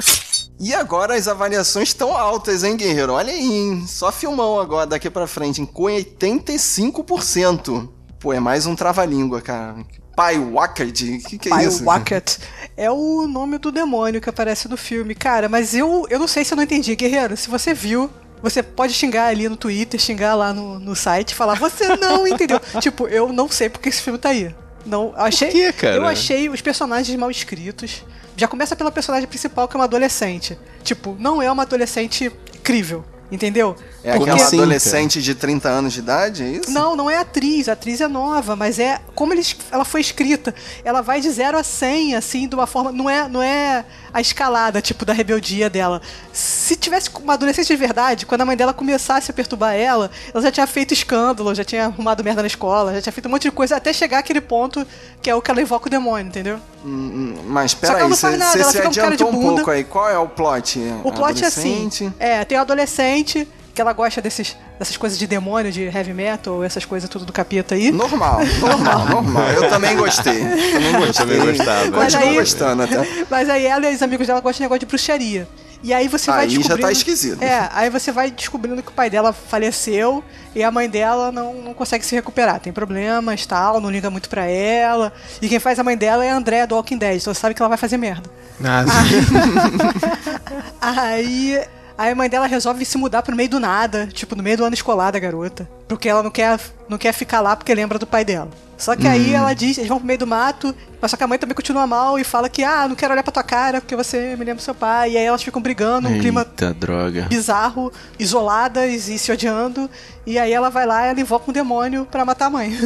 E agora as avaliações estão altas, hein, Guerreiro? Olha aí, hein? Só filmão agora, daqui pra frente, hein? com 85%. Pô, é mais um trava-língua, cara. Pai Wackard? O que, que é Pai isso? Wacket é o nome do demônio que aparece no filme. Cara, mas eu, eu não sei se eu não entendi. Guerreiro, se você viu, você pode xingar ali no Twitter, xingar lá no, no site, falar, você não entendeu. tipo, eu não sei porque esse filme tá aí. Não, achei, quê, cara? Eu achei os personagens mal escritos. Já começa pela personagem principal, que é uma adolescente. Tipo, não é uma adolescente crível, entendeu? É Como aquela adolescente de 30 anos de idade, é isso? Não, não é atriz, a atriz é nova, mas é como eles, ela foi escrita. Ela vai de 0 a 100, assim, de uma forma. Não é, não é a escalada, tipo, da rebeldia dela. Se tivesse uma adolescente de verdade, quando a mãe dela começasse a perturbar ela, ela já tinha feito escândalo, já tinha arrumado merda na escola, já tinha feito um monte de coisa, até chegar àquele ponto que é o que ela invoca o demônio, entendeu? Hum, hum, Mas peraí, você se de adiantou um pouco aí. Qual é o plot? O plot é assim. É, tem um adolescente que ela gosta desses, dessas coisas de demônio, de heavy metal, essas coisas tudo do capeta aí. Normal, normal, normal. Eu também gostei. Também gostei. também gostava. Continuo Mas aí- gostando até. Mas aí ela e os amigos dela gostam de negócio de bruxaria. E aí você vai Aí já descobrindo... tá esquisito. É, aí você vai descobrindo que o pai dela faleceu e a mãe dela não, não consegue se recuperar. Tem problemas, tal, não liga muito pra ela. E quem faz a mãe dela é a Andrea do Walking Dead, então você sabe que ela vai fazer merda. Ah, Aí... Aí a mãe dela resolve se mudar pro meio do nada, tipo, no meio do ano escolar da garota. Porque ela não quer, não quer ficar lá porque lembra do pai dela. Só que aí ela diz, eles vão pro meio do mato, mas só que a mãe também continua mal e fala que, ah, não quero olhar pra tua cara porque você me lembra do seu pai. E aí elas ficam brigando, um clima Eita droga. bizarro, isoladas e se odiando. E aí ela vai lá e ela invoca um demônio pra matar a mãe.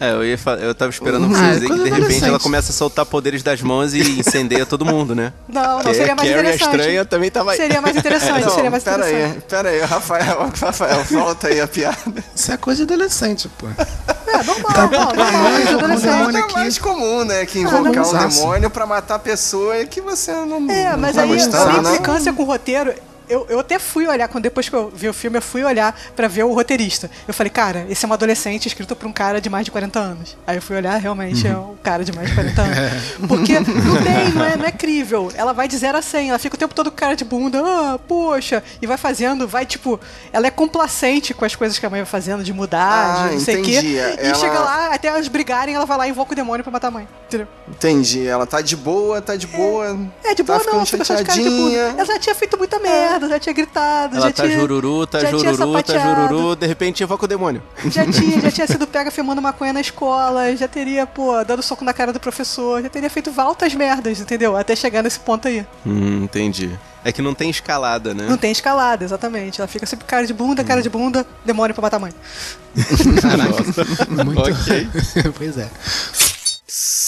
É, eu, ia eu tava esperando você Ah, dizer que de repente ela começa a soltar poderes das mãos e incendeia todo mundo, né? Não, não, seria mais Carrie a interessante. estranha também tava aí. Seria mais interessante, Não, seria mais pera interessante. aí, pera aí, Rafael, Rafael, volta aí a piada. Isso é coisa de adolescente, pô. É, normal, normal, normal, mas com adolescente. É mais comum, né? Que Ah, invocar um normalzaço. demônio pra matar a pessoa e que você não, É, não mas vai aí, gostar, sem né? implicância com o roteiro, eu, eu até fui olhar, quando depois que eu vi o filme, eu fui olhar pra ver o roteirista. Eu falei, cara, esse é um adolescente escrito por um cara de mais de 40 anos. Aí eu fui olhar, realmente é um cara de mais de 40 anos. Porque não tem, não é, não é crível. Ela vai de 0 a 100, ela fica o tempo todo com cara de bunda, ah, poxa, e vai fazendo, vai tipo, ela é complacente com as coisas que a mãe vai fazendo, de mudar, Ah, de não sei o quê. E Ela- chega lá, até elas brigarem, ela vai lá e invoca o demônio pra matar a mãe. Entendeu? Entendi, ela tá de boa, tá de boa. É, de boa tá não, ficando fica só de cara de bunda. chateadinha. Ela já tinha feito muita merda, já tinha gritado, Ela já tá tinha. jururu, tá já tinha jururu, tá jururu, de repente invoca o demônio. Já tinha, já tinha sido pega filmando maconha na escola, já teria, pô, dando soco na cara do professor, já teria feito altas merdas, entendeu? Até chegar nesse ponto aí. Hum, entendi. É que não tem escalada, né? Não tem escalada, exatamente. Ela fica sempre cara de bunda, cara de bunda, demônio pra matar a mãe. Muito. Ok. pois é.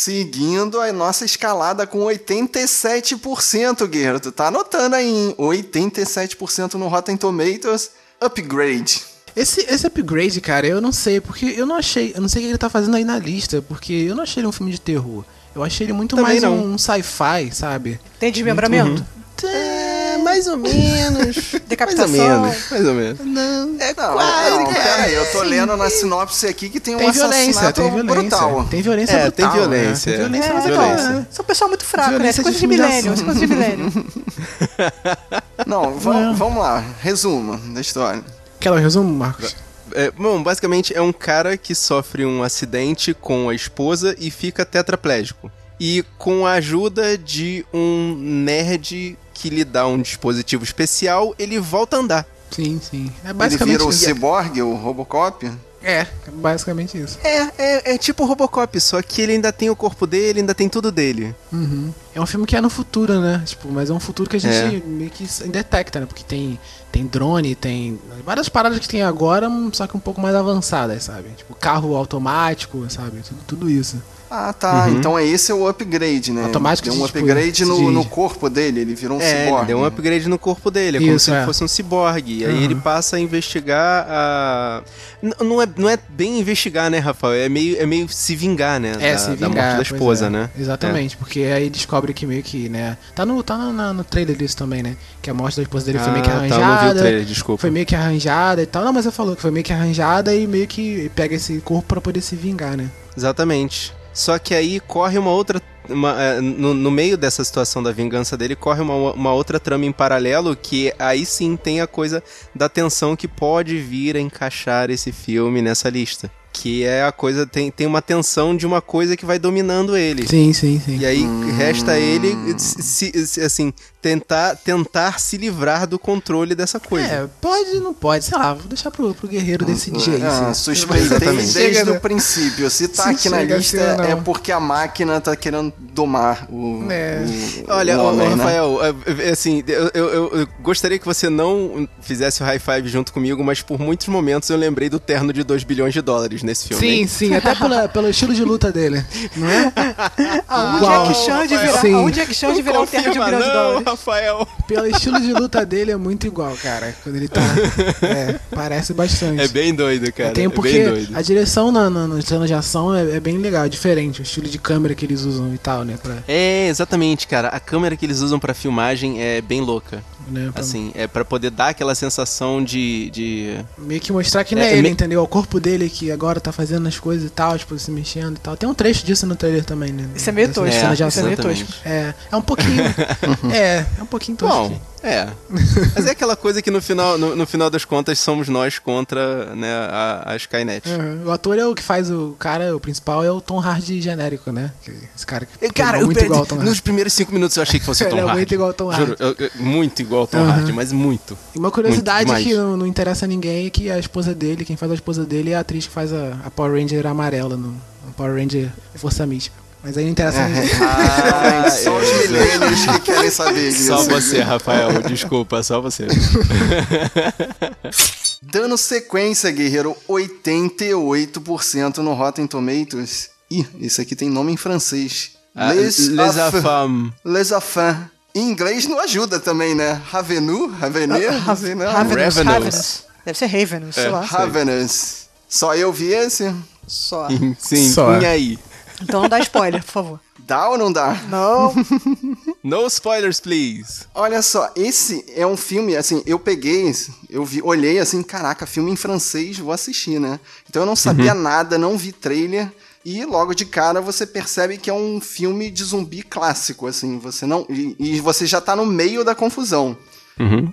Seguindo a nossa escalada com 87%, Guerreiro. Tu tá anotando aí, hein? 87% no Rotten Tomatoes. Upgrade. Esse, esse upgrade, cara, eu não sei, porque eu não achei. Eu não sei o que ele tá fazendo aí na lista, porque eu não achei ele um filme de terror. Eu achei ele muito Também mais não. um, sci-fi, sabe? Tem desmembramento? É, mais ou menos. Decapitação? Mais ou menos. Mais ou menos. Não. É Não, quase, não, cara. aí, eu tô lendo na sinopse aqui que tem um Tem violência, assassinato tem violência. brutal. Tem violência É, brutal, tem violência. Né? Tem violência É, violência. né? São pessoal muito fraco, né? Violência Isso é coisa de milênio, é coisa de milênio. Não, vamos, vamos lá. Resumo da história. Quer o resumo, Marcos? É, bom, basicamente é um cara que sofre um acidente com a esposa e fica tetraplégico. E com a ajuda de um nerd que lhe dá um dispositivo especial, ele volta a andar. Sim, sim. É Ele basicamente vira o isso. ciborgue, o Robocop. É, é basicamente isso. É, é, é tipo o Robocop, só que ele ainda tem o corpo dele, ainda tem tudo dele. Uhum. É um filme que é no futuro, né? Tipo, mas é um futuro que a gente É. meio que detecta, né? Porque tem, tem drone, tem várias paradas que tem agora, só que um pouco mais avançadas, sabe? Tipo, carro automático, sabe? Tudo, tudo isso. Ah, tá. Uhum. Então é esse é o upgrade, né? Automático Deu um tipo, upgrade no, no corpo dele, ele virou um é, ele ciborgue. deu um upgrade no corpo dele, é como Isso, se é. ele fosse um ciborgue. E aí Uhum. ele passa a investigar a. N- não, é, não é bem investigar, né, Rafael? É meio, é meio se vingar, né? É, da, se da vingar. morte da esposa, é. né? Exatamente, porque aí descobre que meio que, né? Tá no, tá no, no trailer disso também, né? Que a morte da esposa dele foi meio que Ah, tá, eu arranjada. não vi o trailer, desculpa. Foi meio que arranjada e tal. Não, mas você falou que foi meio que arranjada e meio que pega esse corpo pra poder se vingar, né? Exatamente. Só que aí corre uma outra. uma, é, no, no meio dessa situação da vingança dele, corre uma, uma outra trama em paralelo que aí sim tem a coisa da tensão que pode vir a encaixar esse filme nessa lista. Que é a coisa. Tem, tem uma tensão de uma coisa que vai dominando ele. Sim, sim, sim. E aí resta ele, se, se- assim, tentar, tentar se livrar do controle dessa coisa. É, pode não pode, sei lá, vou deixar pro, pro guerreiro decidir aí. Ah, se- suspeitei desde o né? princípio. Se tá Se aqui na lista é porque a máquina tá querendo domar o, É. o- Olha, o homem, né? Rafael, é, é, assim, eu, eu- eu- gostaria que você não fizesse o high five junto comigo, mas por muitos momentos eu lembrei do terno de 2 bilhões de dólares nesse filme. Sim, hein? sim, até pela, pelo estilo de luta dele, não é? Aonde Igual. é que Xande virar, Sim. aonde é que Xande virar um terno de um confirma, bilhão de dólares? Rafael. Pelo estilo de luta dele é muito igual, cara. Quando ele tá. É, parece bastante. É bem doido, cara. Tem é porque bem doido. a direção na, na, cenas de ação é, é bem legal, é diferente. O estilo de câmera que eles usam e tal, né? Pra, É, exatamente, cara. A câmera que eles usam pra filmagem é bem louca. Né, pra Assim, é pra poder dar aquela sensação de. de... meio que mostrar que não é, É, ele, me- entendeu? O corpo dele que agora tá fazendo as coisas e tal, tipo, se mexendo e tal. Tem um trecho disso no trailer também, né? Isso é meio tosco. É, Isso é meio tosco. É, é um pouquinho. é, é um pouquinho tosco. Bom, É. Mas é aquela coisa que no final, no, no final das contas somos nós contra né, a, a Skynet. Uhum. O ator é o que faz o cara, o principal é o Tom Hardy genérico, né? Esse cara que Cara, é muito perdi- igual ao Tom Hardy. nos primeiros cinco minutos eu achei que fosse o Tom Ele é Hardy. muito igual ao Tom Juro, eu- muito igual ao Tom Uhum. Hardy, mas muito. E uma curiosidade Muito que não, não interessa a ninguém é que a esposa dele, quem faz a esposa dele é a atriz que faz a, a Power Ranger amarela no, no Power Ranger Força Mística. Mas aí não interessa ninguém. Ah, só os é. milênios que querem saber disso. Só você, Rafael. Desculpa, só você. Dando sequência, guerreiro, 88% no Rotten Tomatoes. Ih, esse aqui tem nome em francês. Ah, Les, Les Affam. Les. Em inglês não ajuda também, né? Ravenu? Sei não. Ravenous. Deve ser Ravenous, sei lá. Ravenous. Só eu vi esse? Só. Sim, Só. e aí? Então não dá spoiler, por favor. Dá ou não dá? Não. No spoilers, please. Olha só, esse é um filme, assim, eu peguei, eu vi, olhei assim, caraca, filme em francês, vou assistir, né? Então eu não sabia nada, não vi trailer, e logo de cara você percebe que é um filme de zumbi clássico, assim, você não. E, e você já tá no meio da confusão.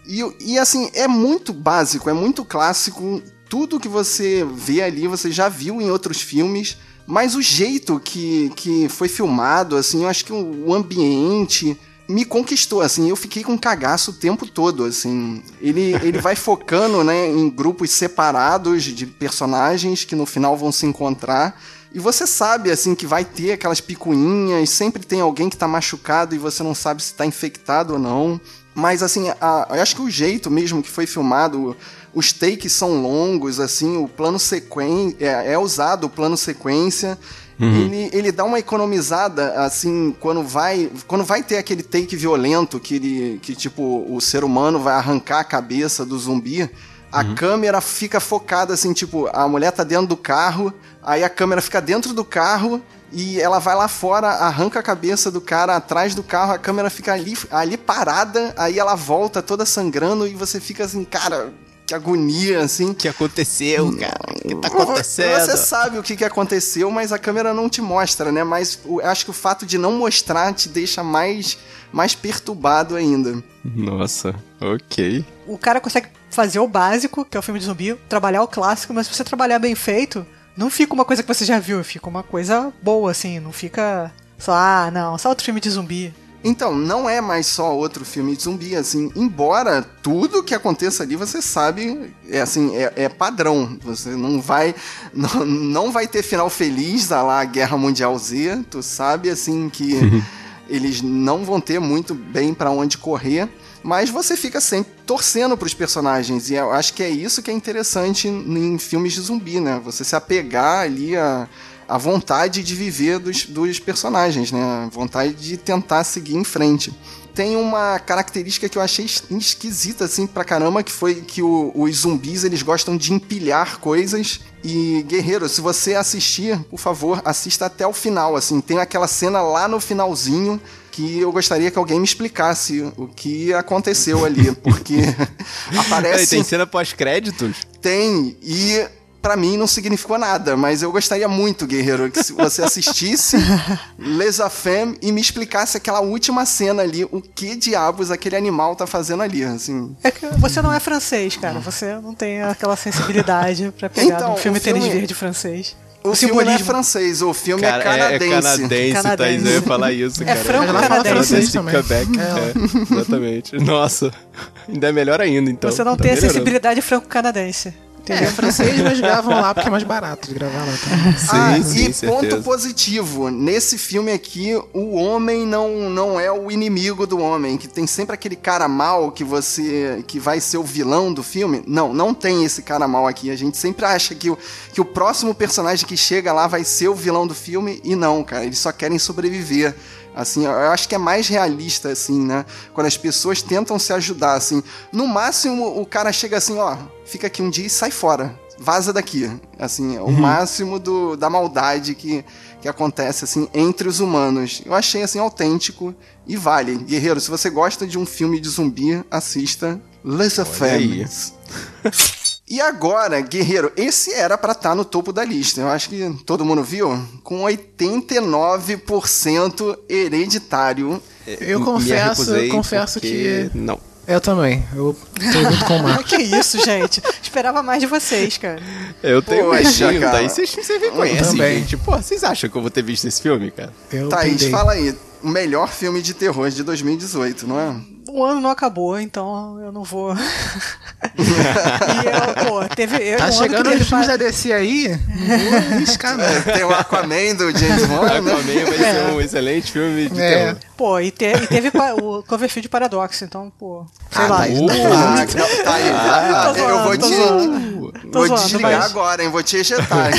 E, e assim, é muito básico, é muito clássico. Tudo que você vê ali, você já viu em outros filmes. Mas o jeito que, que foi filmado, assim, eu acho que o, ambiente me conquistou, assim. Eu fiquei com cagaço o tempo todo, assim. Ele, ele vai focando, né, em grupos separados de personagens que no final vão se encontrar. E você sabe, assim, que vai ter aquelas picuinhas, sempre tem alguém que tá machucado e você não sabe se tá infectado ou não. Mas, assim, a- eu acho que o jeito mesmo que foi filmado, os takes são longos, assim, o plano sequência, é, é usado o plano sequência. Ele, ele dá uma economizada, assim, quando vai, quando vai ter aquele take violento que, ele, que, tipo, o ser humano vai arrancar a cabeça do zumbi, a câmera fica focada assim, tipo, a mulher tá dentro do carro, aí a câmera fica dentro do carro e ela vai lá fora, arranca a cabeça do cara atrás do carro, a câmera fica ali, ali parada, aí ela volta toda sangrando e você fica assim, cara, que agonia, assim. O que aconteceu, cara? O que tá Você acontecendo? sabe o que, que aconteceu, mas a câmera não te mostra, né? Mas acho que o fato de não mostrar te deixa mais, mais perturbado ainda. Nossa, ok. O cara consegue fazer o básico, que é o filme de zumbi, trabalhar o clássico, mas se você trabalhar bem feito, não fica uma coisa que você já viu, fica uma coisa boa, assim, não fica só, ah, não, só outro filme de zumbi. Então, não é mais só outro filme de zumbi, assim, embora tudo que aconteça ali, você sabe, é assim, é, é padrão. Você não vai não, não vai ter final feliz a lá Guerra Mundial Z, tu sabe assim que eles não vão ter muito bem pra onde correr, mas você fica sempre torcendo pros personagens e eu acho que é isso que é interessante em filmes de zumbi, né? Você se apegar ali a a vontade de viver dos, dos personagens, né? A vontade de tentar seguir em frente. Tem uma característica que eu achei es- esquisita, assim, pra caramba, que foi que o- os zumbis, eles gostam de empilhar coisas. E, guerreiro, se você assistir, por favor, assista até o final, assim. Tem aquela cena lá no finalzinho que eu gostaria que alguém me explicasse o que aconteceu ali, porque aparece... tem cena pós-créditos? Tem, e pra mim não significou nada, mas eu gostaria muito, guerreiro, que você assistisse Les Affam e me explicasse aquela última cena ali, o que diabos aquele animal tá fazendo ali, assim. É que você não é francês, cara, você não tem aquela sensibilidade pra pegar Então, um filme o filme- tênis verde francês. O, filme não é francês, o filme Cara, é canadense. É, canadense, Canadense. Thaís, eu ia falar isso, É cara. franco-canadense. Canadense de também. Quebec. É, exatamente. Nossa, ainda é melhor ainda, então. Você não Tá tem a sensibilidade franco-canadense. É, francês, mas gravam lá porque é mais barato de gravar lá. Tá? Sim, ah, sim, e certeza. ponto positivo, nesse filme aqui, o homem não, não é o inimigo do homem, que tem sempre aquele cara mal que você que vai ser o vilão do filme. Não, não tem esse cara mal aqui. A gente sempre acha que o, que o próximo personagem que chega lá vai ser o vilão do filme e não, cara, eles só querem sobreviver. Assim, eu acho que é mais realista, assim, né? Quando as pessoas tentam se ajudar, assim. No máximo, o cara chega assim, ó, fica aqui um dia e sai fora. Vaza daqui. Assim, é o máximo do, da maldade que, que acontece, assim, entre os humanos. Eu achei, assim, autêntico e vale. Guerreiro, se você gosta de um filme de zumbi, assista Les aí. E agora, Guerreiro, esse era pra estar no topo da lista. Eu acho que todo mundo viu. Com 89% hereditário. Eu Me confesso, recusei confesso que Não. Eu também. Eu tô junto com o Marcos. que isso, gente. Esperava mais de vocês, cara. Eu tenho Poxa, medinho, cara. daí vocês, vocês me conhecem, gente. Pô, vocês acham que eu vou ter visto esse filme, cara? Eu Thaís, peidei. fala aí. O melhor filme de terror de 2018, não é? O ano não acabou, então eu não vou. e eu, pô, teve. Eu, Tá um chegando os filmes da DC aí? Não vou arriscar, não. Tem o Aquaman do James Wan, né? Aquaman vai ser um excelente filme de É. terror. Pô, e, te- e teve o Cloverfield Paradox, então, pô. Sei Ah, lá. Thaís, Uh. Ah, não, tá aí. Tô eu zoando, vou tô te, zoando. Tô vou zoando, desligar mas- agora, hein? Vou te ejetar.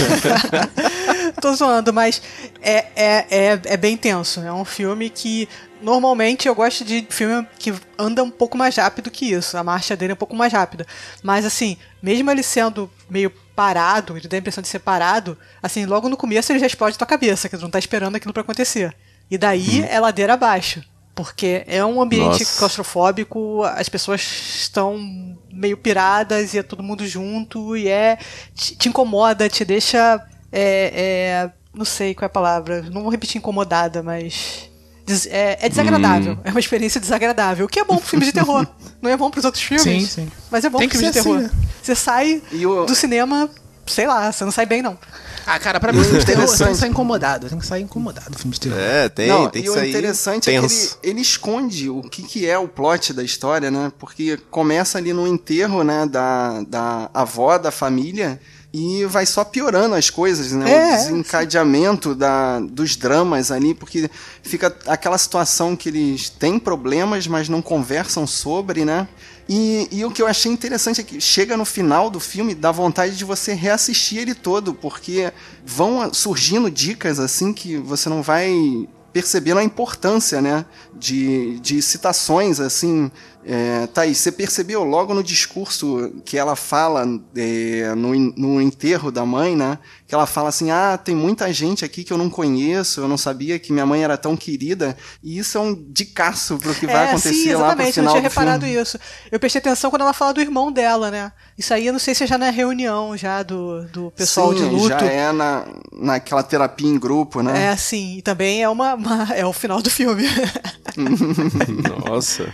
Tô zoando, mas é, é, é, é bem tenso. É um filme que. Normalmente eu gosto de filme que anda um pouco mais rápido que isso. A marcha dele é um pouco mais rápida. Mas assim, mesmo ele sendo meio parado, ele dá a impressão de ser parado, assim, logo no começo ele já explode tua cabeça, que tu não tá esperando aquilo pra acontecer. E daí é ladeira abaixo. Porque é um ambiente Nossa. claustrofóbico, as pessoas estão meio piradas e é todo mundo junto e é. te, te incomoda, te deixa. É, é, não sei qual é a palavra, não vou repetir incomodada, mas. des- é, é desagradável. É uma experiência desagradável. O que é bom pro filme de terror. Não é bom pros outros filmes. Sim, sim. Mas é bom que filme de terror. assim, né? Você sai E o- do cinema, sei lá, você não sai bem, não. Ah, cara, pra mim, filme de terror tem que sair incomodado. Tem que sair incomodado o filme de terror. É, tem, Não, tem e que o sair interessante é que ele, tenso. ele esconde o que, que é o plot da história, né? Porque começa ali no enterro, né, da, da avó da família e vai só piorando as coisas, né? É, o é, desencadeamento da, dos dramas ali, porque fica aquela situação que eles têm problemas, mas não conversam sobre, né? E, e o que eu achei interessante é que chega no final do filme, dá vontade de você reassistir ele todo, porque vão surgindo dicas assim que você não vai percebendo a importância, né, de, de citações, assim, é, Thaís, você percebeu logo no discurso que ela fala é, no, no enterro da mãe, né, que ela fala assim, ah, tem muita gente aqui que eu não conheço, eu não sabia que minha mãe era tão querida, e isso é um dicaço pro que vai é, acontecer sim, lá pro exatamente, eu não final tinha do reparado filme. isso. Eu prestei atenção quando ela fala do irmão dela, né? Isso aí eu não sei se é já na reunião já do, do pessoal Sim, de luto. já é na, naquela terapia em grupo, né? É, sim, e também é uma, uma- é o final do filme. Nossa.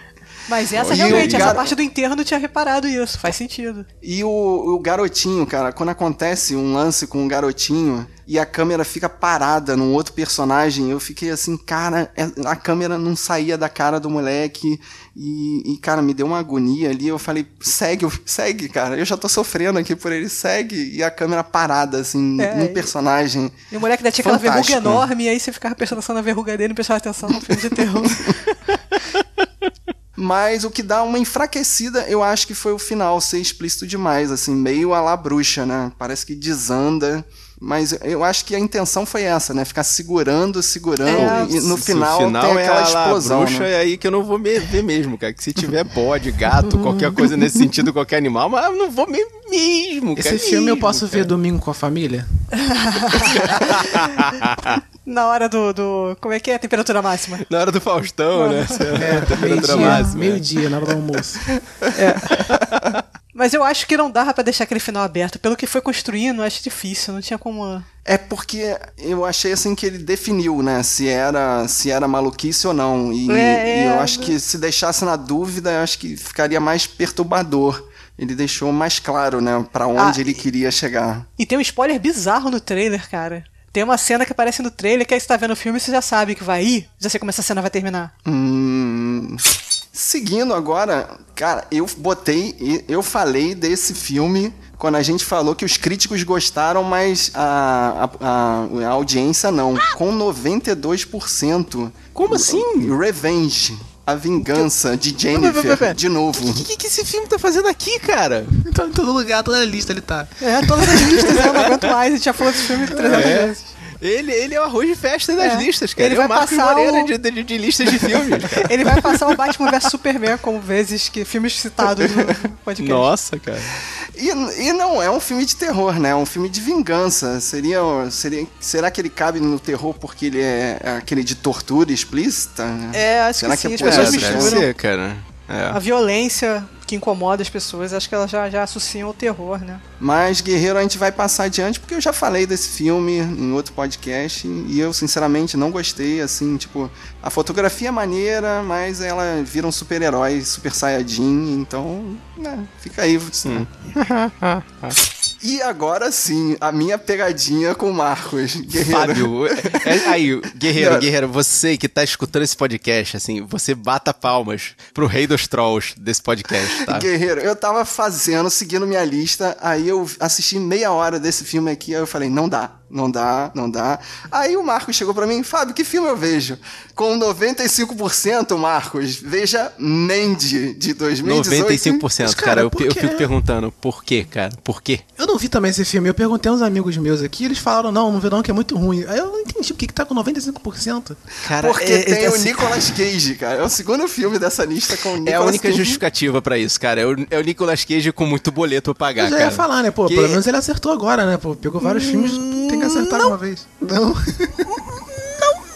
Mas essa E realmente, o essa gar- parte do enterro eu não tinha reparado isso, faz sentido. E o, o garotinho, cara, quando acontece um lance com o garotinho e a câmera fica parada num outro personagem, eu fiquei assim, cara, é- a câmera não saía da cara do moleque e, e, cara, me deu uma agonia ali. Eu falei, segue, segue, cara, eu já tô sofrendo aqui por ele, segue. E a câmera parada, assim, É, num personagem. E o moleque ainda tinha aquela verruga enorme, e aí você ficava prestando atenção na verruga dele e não prestava atenção no filme de terror. Mas o que dá uma enfraquecida, eu acho que foi o final ser explícito demais, assim, meio a la bruxa, né? Parece que desanda. Mas eu acho que a intenção foi essa, né? Ficar segurando, segurando, É, e no Se final, final tem é aquela a lá explosão. bruxa, né? é aí que eu não vou me ver mesmo, cara. Que se tiver bode, gato, qualquer coisa nesse sentido, qualquer animal, mas eu não vou ver mesmo, cara. Esse filme eu mesmo, posso cara. ver domingo com a família? Na hora do, do. Como é que é a temperatura máxima? Na hora do Faustão, né? É, temperatura meio-dia, máxima. meio-dia, na hora do almoço. Mas eu acho que não dava pra deixar aquele final aberto. Pelo que foi construindo, eu acho difícil, não tinha como. É porque eu achei assim que ele definiu, né? Se era, se era maluquice ou não. E, É, e eu é. acho que se deixasse na dúvida, eu acho que ficaria mais perturbador. Ele deixou mais claro, né? Pra onde Ah, ele queria chegar. E tem um spoiler bizarro no trailer, cara. Tem uma cena que aparece no trailer que aí você tá vendo o filme e você já sabe que vai ir, já sei como essa cena vai terminar. Hum, seguindo agora, cara, eu botei, eu falei desse filme quando a gente falou que os críticos gostaram, mas a, a, a- a audiência não. Com 92%. Como assim? Revenge. A vingança de Pera, pera, Jennifer, pera. de novo. O que, que esse filme tá fazendo aqui, cara? Então, em todo lugar, toda lista ele tá. É, todas as listas eu não aguento mais, a gente já falou desse filme 300 É. vezes. Ele, ele é o arroz de festa das É. listas, cara. Ele Ele é vai o Marcos passar Moreira o- de, de, de listas de filmes, cara. Ele vai passar o Batman vs Superman como vezes que filmes citados no podcast. Nossa, cara. E, e não é um filme de terror, né? É um filme de vingança. Seria, seria, será que ele cabe no terror porque ele é aquele de tortura explícita? É, acho Será que que sim, é as pessoas misturam. ser, cara. É. A violência que incomoda as pessoas, acho que elas já, já associam ao terror, né? Mas, Guerreiro, a gente vai passar adiante porque eu já falei desse filme em outro podcast e eu, sinceramente, não gostei. Assim, tipo, a fotografia é maneira, mas ela vira um super-herói, super saiyajin, então, né, fica aí. E agora sim, a minha pegadinha com o Marcos. Guerreiro. Fábio, é- aí, guerreiro, Não. guerreiro, você que tá escutando esse podcast, assim, você bata palmas pro rei dos trolls desse podcast, tá? Guerreiro, eu tava fazendo, seguindo minha lista, aí eu assisti meia hora desse filme aqui, aí eu falei, não dá, não dá, não dá. Aí o Marcos chegou pra mim, Fábio, que filme eu vejo? Com 95%, Marcos, veja Mandy, de 2018. 95%, Mas, cara, cara, eu, por eu fico perguntando, por quê, cara? Por quê? Eu não vi também esse filme. Eu perguntei a uns amigos meus aqui, eles falaram, não, não vê não, que é muito ruim. Aí eu não entendi por que que tá com 95%. Cara, Porque é- tem é o assim- Nicolas Cage, cara. É o segundo filme dessa lista com o Nicolas É a única Cage. justificativa pra isso, cara. É o, é o Nicolas Cage com muito boleto pra pagar, Eu já cara. ia falar, né? Pô, Que- pelo menos ele acertou agora, né? Pô, pegou vários filmes, tem que acertar de uma vez. Não.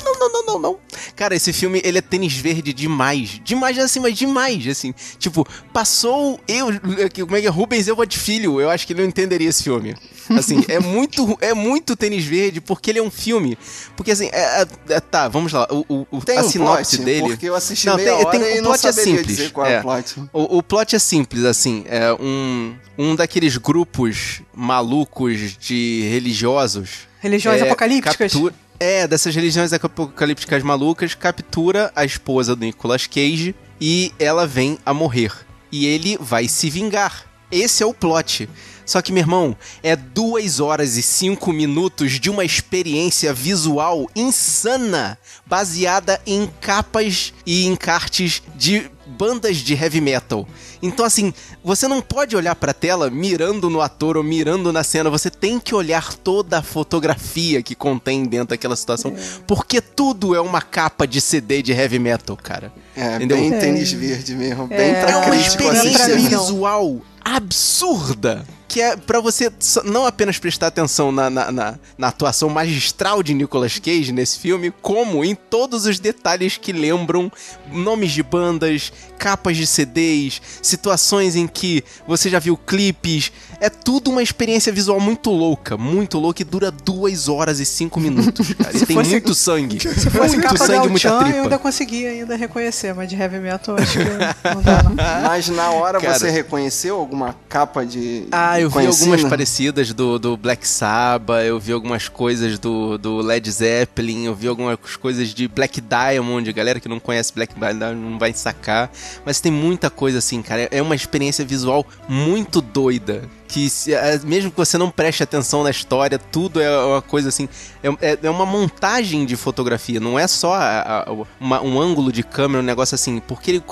Não, não, não, não, não. Cara, esse filme, ele é tênis verde demais. Demais, assim, mas demais, assim. Tipo, passou eu, como é que é? Rubens Elba Filho, eu acho que ele não entenderia esse filme. Assim, é muito, é muito tênis verde porque ele é um filme. Porque, assim, é- é- é- tá, vamos lá. O, o- a um sinopse plot, dele... porque eu assisti Não, meia tem- hora tem- e o não plot é simples, dizer qual é, é. o plot. O, o plot é simples, assim. É um, um daqueles grupos malucos de religiosos. Religiões é, apocalípticas? captura- é, dessas religiões apocalípticas malucas, captura a esposa do Nicolas Cage e ela vem a morrer. E ele vai se vingar. Esse é o plot. Só que, meu irmão, é duas horas e cinco minutos de uma experiência visual insana, baseada em capas e encartes de bandas de heavy metal. Então, assim, você não pode olhar pra tela mirando no ator ou mirando na cena, você tem que olhar toda a fotografia que contém dentro daquela situação, porque tudo é uma capa de CD de heavy metal, cara. É, Entendeu? bem tênis verde mesmo. Bem É, pra É uma experiência visual absurda. Que é pra você não apenas prestar atenção na, na, na- na atuação magistral de Nicolas Cage nesse filme, como em todos os detalhes que lembram nomes de bandas, capas de CDs, situações em que você já viu clipes. É tudo uma experiência visual muito louca, muito louca e dura duas horas e cinco minutos, cara. E tem fosse- muito sangue. Se fosse muito capa sangue, muita El-Chan, eu ainda tripa. conseguia ainda reconhecer, mas de heavy metal acho que não dá, não. Mas na hora Cara. você reconheceu alguma capa de. Ah, eu vi algumas parecidas do, do Black Sabbath, eu vi algumas coisas do, do Led Zeppelin, eu vi algumas coisas de Black Diamond, galera que não conhece Black Diamond não vai sacar, mas tem muita coisa assim, cara, é uma experiência visual muito doida. Que se- é, mesmo que você não preste atenção na história, tudo é uma coisa assim. É, é- é uma montagem de fotografia, não é só a- a- uma- um ângulo de câmera, um negócio assim. Porque ele.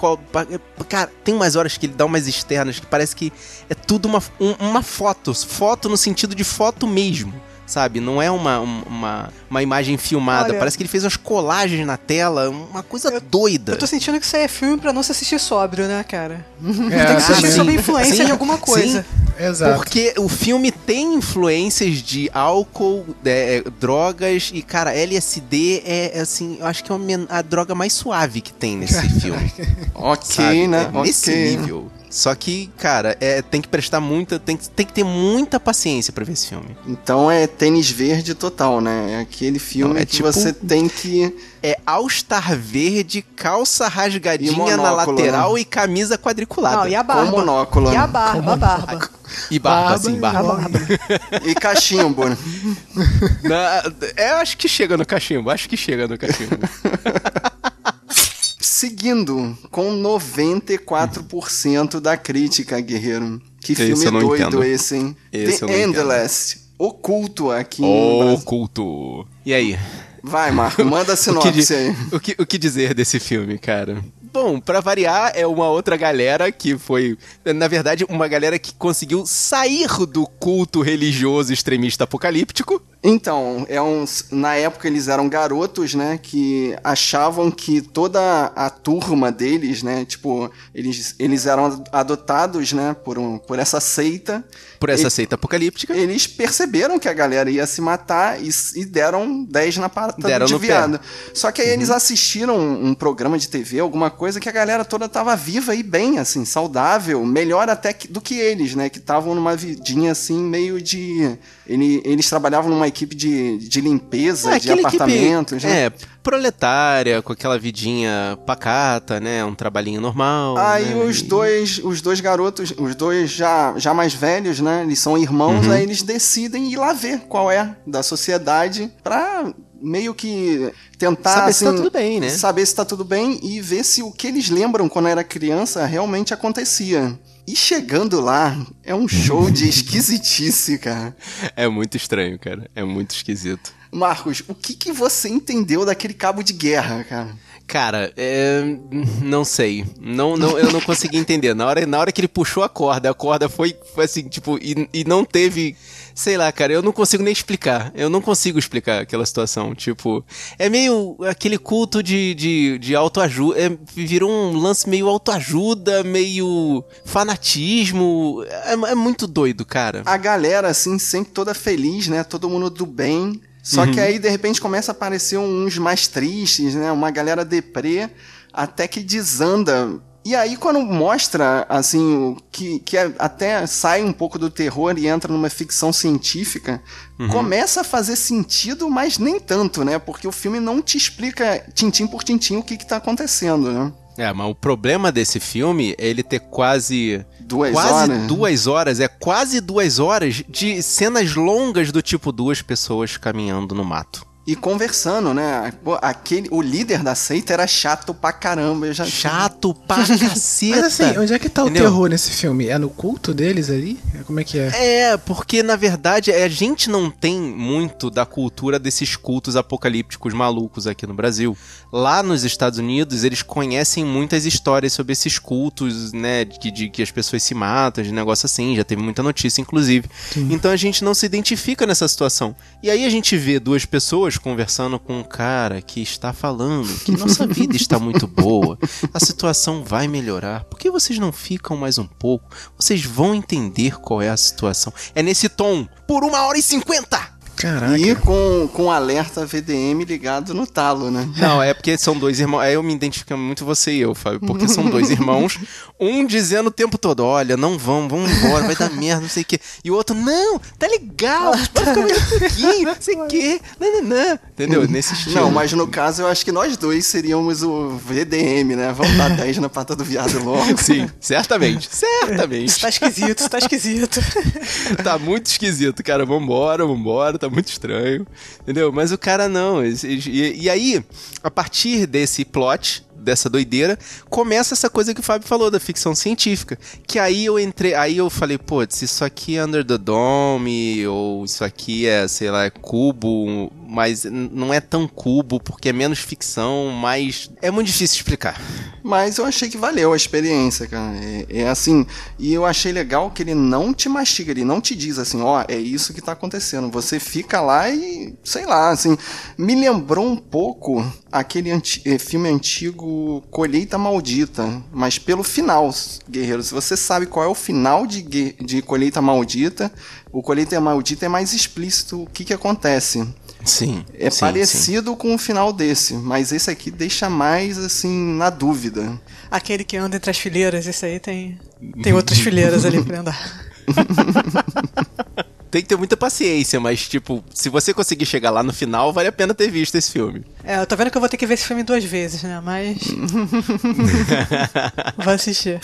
Cara, tem umas horas que ele dá umas externas que parece que é tudo uma, um- uma foto. Foto no sentido de foto mesmo. Sabe? Não é uma, um- uma, uma imagem filmada. Olha- Parece que ele fez umas colagens na tela. Uma coisa doida. Eu tô sentindo que isso aí é filme pra não se assistir sóbrio, né, cara? É, Tem que assistir sim. sob influência Sim, de alguma coisa. Exato. Porque o filme tem influências de álcool, é, é, drogas e, cara, LSD é, é, assim, eu acho que é a droga mais suave que tem nesse filme. Ok, sabe? né? É nesse nível. Só que, cara, é, tem que prestar muita. Tem, que- tem que ter muita paciência pra ver esse filme. Então é tênis verde total, né? É aquele filme Não, é que tipo- você tem que. É All-Star verde, calça rasgadinha na lateral né? e camisa quadriculada. Não, e a Com barba. monóculo. E a barba, a barba. E barba, Barba assim, e barba. barba. E cachimbo. né? Na- é, eu acho que chega no cachimbo, acho que chega no cachimbo. Seguindo com 94% da crítica, guerreiro. Que Esse filme doido entendo. esse, hein? Esse The não entendo. Endless. Oculto aqui Brasil. Oculto. E aí? Vai, Marco, manda a O que, sinopse aí. o, que, o que dizer desse filme, cara? Bom, pra variar, é uma outra galera que foi, na verdade, uma galera que conseguiu sair do culto religioso extremista apocalíptico. Então, é um, na época eles eram garotos, né, que achavam que toda a turma deles, né, tipo, eles, eles eram adotados, né, por, um, por essa seita. Por essa E- seita apocalíptica. Eles perceberam que a galera ia se matar e, e deram 10 na pata Deram de no pé. viado. Só que aí eles assistiram um, um programa de TV, alguma coisa que a galera toda tava viva e bem, assim, saudável, melhor até que, do que eles, né? Que estavam numa vidinha assim, meio de. Ele, eles trabalhavam numa equipe de, de limpeza, É, de apartamentos, equipe, né? É, proletária, com aquela vidinha pacata, né? Um trabalhinho normal. Aí né? os dois, os dois garotos, os dois já, já mais velhos, né? Eles são irmãos, Uhum. aí eles decidem ir lá ver qual é da sociedade pra meio que tentar Saber se tá assim, tudo bem, né? Saber se tá tudo bem e ver se o que eles lembram quando era criança realmente acontecia. E chegando lá, é um show de esquisitice, cara. É muito estranho, cara. É muito esquisito. Marcos, o que, que você entendeu daquele cabo de guerra, cara? Cara, é, não sei. Não, não, eu não consegui entender. Na hora, na hora que ele puxou a corda, a corda foi, foi assim, tipo, e, e não teve. Sei lá, cara, eu não consigo nem explicar. Eu não consigo explicar aquela situação. Tipo, é meio aquele culto de, de, de autoajuda. É, virou um lance meio autoajuda, meio fanatismo. É, é muito doido, cara. a galera, assim, sempre toda feliz, né? Todo mundo do bem. Só que aí, de repente, começa a aparecer uns mais tristes, né? Uma galera deprê, até que desanda. E aí, quando mostra, assim, o que, que é- até sai um pouco do terror e entra numa ficção científica, começa a fazer sentido, mas nem tanto, né? Porque o filme não te explica tintim por tintim o que, que tá acontecendo, né? É, mas o problema desse filme é ele ter quase. Duas quase horas. duas horas, é quase duas horas de cenas longas do tipo duas pessoas caminhando no mato. E conversando, né? Pô, aquele, o líder da seita era chato pra caramba. Eu já Chato pra caceta. Mas assim, onde é que tá o Entendeu? terror nesse filme? É no culto deles ali? Como é que é? É, porque na verdade a gente não tem muito da cultura desses cultos apocalípticos malucos aqui no Brasil. Lá nos Estados Unidos, eles conhecem muitas histórias sobre esses cultos, né? De, de que as pessoas se matam, de negócio assim, já teve muita notícia, inclusive. Então a gente não se identifica nessa situação. E aí a gente vê duas pessoas conversando com um cara que está falando que nossa vida está muito boa, a situação vai melhorar. Por que vocês não ficam mais um pouco? Vocês vão entender qual é a situação. É nesse tom, por uma hora e cinquenta! Caraca. E com, com alerta VDM ligado no talo, né? Não, é porque são dois irmãos. Aí eu me identifico muito você e eu, Fábio. Porque são dois irmãos. Um dizendo o tempo todo: olha, não vamos, vamos embora, vai dar merda, não sei o quê. E o outro: não, tá legal, vai ficar mais um pouquinho, não sei o quê. Não. Entendeu? Nesse estilo. Não, mas no caso eu acho que nós dois seríamos o VDM, né? Vamos dar 10 na pata do viado logo. Sim, certamente. Certamente. Tá esquisito, tá esquisito. tá muito esquisito, cara. Vambora, vambora, tá muito estranho. Entendeu? Mas o cara não. E, e aí, a partir desse plot. Dessa doideira, começa essa coisa que o Fábio falou da ficção científica. Que aí eu entrei, aí eu falei, putz, isso aqui é Under the Dome, ou isso aqui é, sei lá, é cubo, mas não é tão cubo, porque é menos ficção, mas é muito difícil explicar. Mas eu achei que valeu a experiência, cara. É, é assim, e eu achei legal que ele não te mastiga, ele não te diz assim, ó, é isso que tá acontecendo. Você fica lá e, sei lá, assim, me lembrou um pouco aquele anti- eh, filme antigo Colheita Maldita, mas pelo final, guerreiro. Se você sabe qual é o final de, de Colheita Maldita, o Colheita Maldita é mais explícito o que que acontece. Sim. É sim, sim. parecido com o final desse, mas esse aqui deixa mais assim na dúvida. Aquele que anda entre as fileiras, esse aí tem, tem outras fileiras ali pra andar. Tem que ter muita paciência, mas, tipo, se você conseguir chegar lá no final, vale a pena ter visto esse filme. É, eu tô vendo que eu vou ter que ver esse filme duas vezes, né? Mas. vou assistir.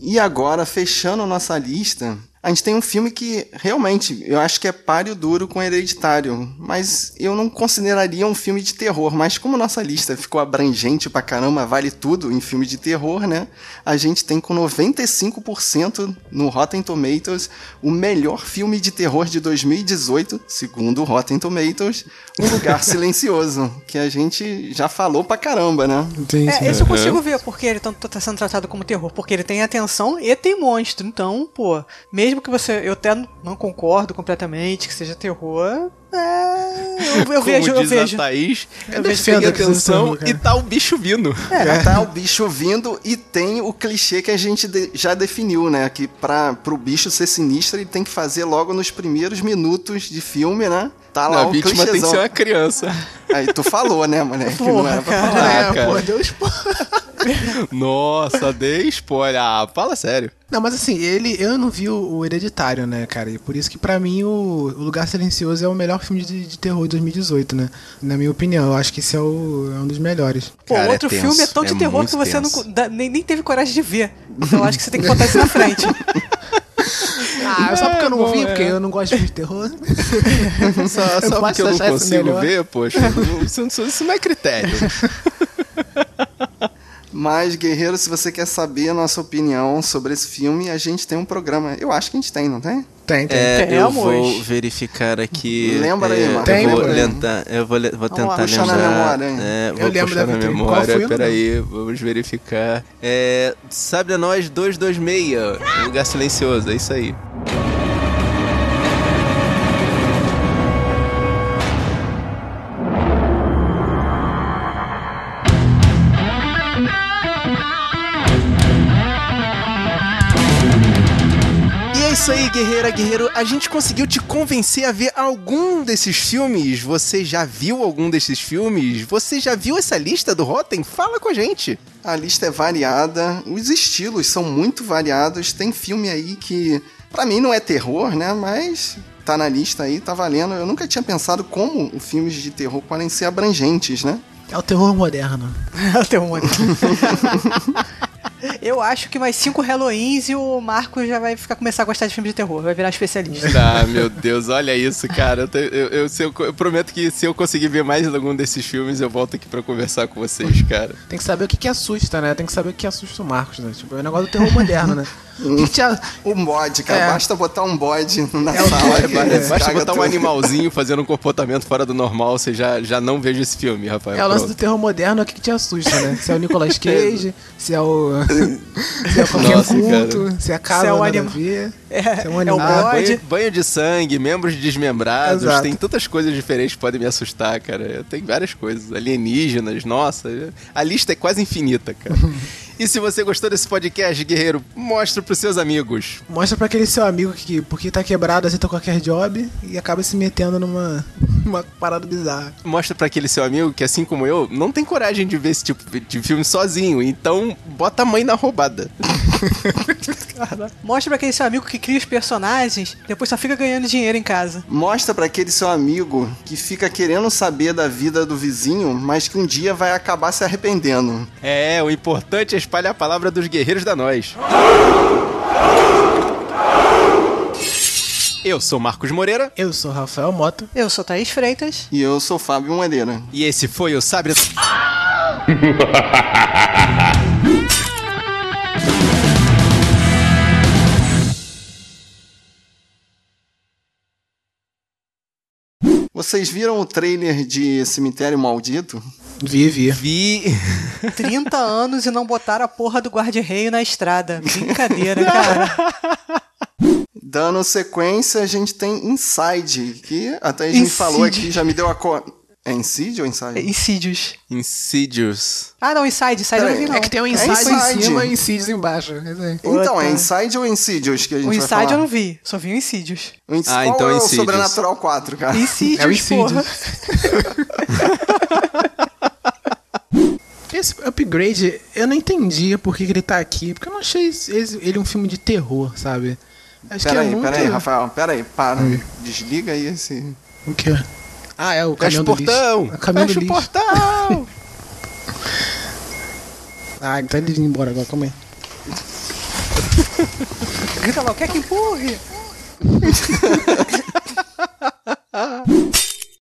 E agora, fechando nossa lista, a gente tem um filme que realmente eu acho que é páreo duro com Hereditário, mas eu não consideraria um filme de terror. Mas como nossa lista ficou abrangente pra caramba, vale tudo em filme de terror, né? A gente tem com 95% no Rotten Tomatoes o melhor filme de terror de 2018, segundo o Rotten Tomatoes, Um Lugar Silencioso, que a gente já falou pra caramba, né? É, esse eu consigo ver porque ele tá, tá sendo tratado como terror. Porque ele tem atenção e tem monstro. Então, pô, mesmo que você. Eu até não concordo completamente que seja terror. É. Eu, eu Como vejo, eu vejo. a Thaís, Eu defendo a atenção aquisição, e tá o bicho vindo. É, tá o bicho vindo e tem o clichê que a gente de- já definiu, né? Que pra, pro bicho ser sinistro, ele tem que fazer logo nos primeiros minutos de filme, né? Tá lá a o vítima tem que clichêzão. ser uma criança. Aí tu falou, né, moleque? Não Porra, era pra cara. falar. Ah, é, cara. pô, deu spoiler. Nossa, dei spoiler. Ah, fala sério. Não, mas assim, ele, eu não vi o, o Hereditário, né, cara? E por isso que pra mim o, o Lugar Silencioso é o melhor filme de, de terror de 2018, né? Na minha opinião, eu acho que esse é, o, é um dos melhores. Pô, Cara, é outro tenso, filme é tão de é terror que você não, nem, nem teve coragem de ver. Então eu acho que você tem que botar isso na frente. Ah, só porque eu não bom, vi, é. porque eu não gosto de filme de terror. Só, Eu só porque eu não consigo ver, poxa. não- Isso, não- isso não é critério. Mas, Guerreiro, se você quer saber a nossa opinião sobre esse filme, a gente tem um programa. Eu acho que a gente tem, não tem? Tem, tem. É, eu vou verificar aqui. Lembra aí, é, Marcos. Eu vou, Tem, lembra? tentar, eu vou, le- vou Vamos lá, tentar puxa na lembrar. memória, hein? É, vou Eu lembro, puxar na memória. foi o Peraí, vamos verificar. É, Sabe a nós 226, Lugar Silencioso, é isso aí. Isso aí, guerreira, guerreiro. A gente conseguiu te convencer a ver algum desses filmes? Você já viu algum desses filmes? Você já viu essa lista do Rotten? Fala com a gente. A lista é variada, os estilos são muito variados. Tem filme aí que, pra mim, não é terror, né? Mas tá na lista aí, tá valendo. Eu nunca tinha pensado como os filmes de terror podem ser abrangentes, né? É o terror moderno. Tem um monte. Eu acho que mais cinco Halloweens e o Marco já vai ficar começar a gostar de filme de terror, vai virar especialista. Ah, meu Deus, olha isso, cara. Eu, te- eu- eu- eu- eu prometo que se eu conseguir ver mais algum desses filmes, eu volto aqui pra conversar com vocês, cara. Tem que saber o que, que assusta, né? Tem que saber o que assusta o Marcos, né? Tipo, é o negócio do terror moderno, né? O a- Um bode, cara. É. Basta botar um bode na É sala. que é. Basta botar um tudo. animalzinho fazendo um comportamento fora do normal, você já, já não veja esse filme, Rafael. É o lance do terror moderno, é o que, que te assusta, né? Se é o Nicolas Cage, se é o. se é qualquer Nossa, culto, se é a casa Se é anima- a ver. É, se é um é o animal. Ah, banho, banho de sangue, membros desmembrados, Exato. tem tantas coisas diferentes que podem me assustar, cara. Tem várias coisas. Alienígenas, nossa, a lista é quase infinita, cara. e se você gostou desse podcast, guerreiro, mostra pros seus amigos. Mostra pra aquele seu amigo que, porque tá quebrado, aceita qualquer job e acaba se metendo numa uma parada bizarra. Mostra pra aquele seu amigo que, assim como eu, não tem coragem de ver esse tipo de filme sozinho. Então, bota a mãe na roubada. Mostra pra aquele seu amigo que cria os personagens, depois só fica ganhando dinheiro em casa. Mostra pra aquele seu amigo que fica querendo saber da vida do vizinho, mas que um dia vai acabar se arrependendo. É, o importante é espalhar a palavra dos guerreiros da nós. Eu sou Marcos Moreira Eu sou Rafael Mota. Eu sou Thaís Freitas. E eu sou Fábio Moreira. e esse foi o Sabre. Vocês viram o trailer de Cemitério Maldito? Vi, vi. Vi. 30 anos e não botaram a porra do guarda-reio na estrada. Brincadeira, cara. Dando sequência, a gente tem Inside, que até a gente Inside. falou aqui, já me deu a co... É Inside ou Inside? Insídios. Insidious. Ah, não, Inside. Inside eu não vi, não. É que tem um É inside, inside. em cima e insidious embaixo. É. Então, é. Inside ou Insidious que a gente O vai Inside falar? eu não vi. Só vi o Insídios. O Ins- Ah, Qual então é o Insidious. Sobrenatural 4, cara? Insídios, É o porra. Esse upgrade, eu não entendi por que, que ele tá aqui, porque eu não achei ele um filme de terror, sabe? Acho que é Peraí, muito... peraí, Rafael, peraí, para. Oi. Desliga aí esse. O quê? Ah, é o Fecha caminhão o do lixo. portão! É o caminhão Fecha do o lixo. portão! Ah, então ele indo embora agora, calma aí. Grita lá, quer que empurre?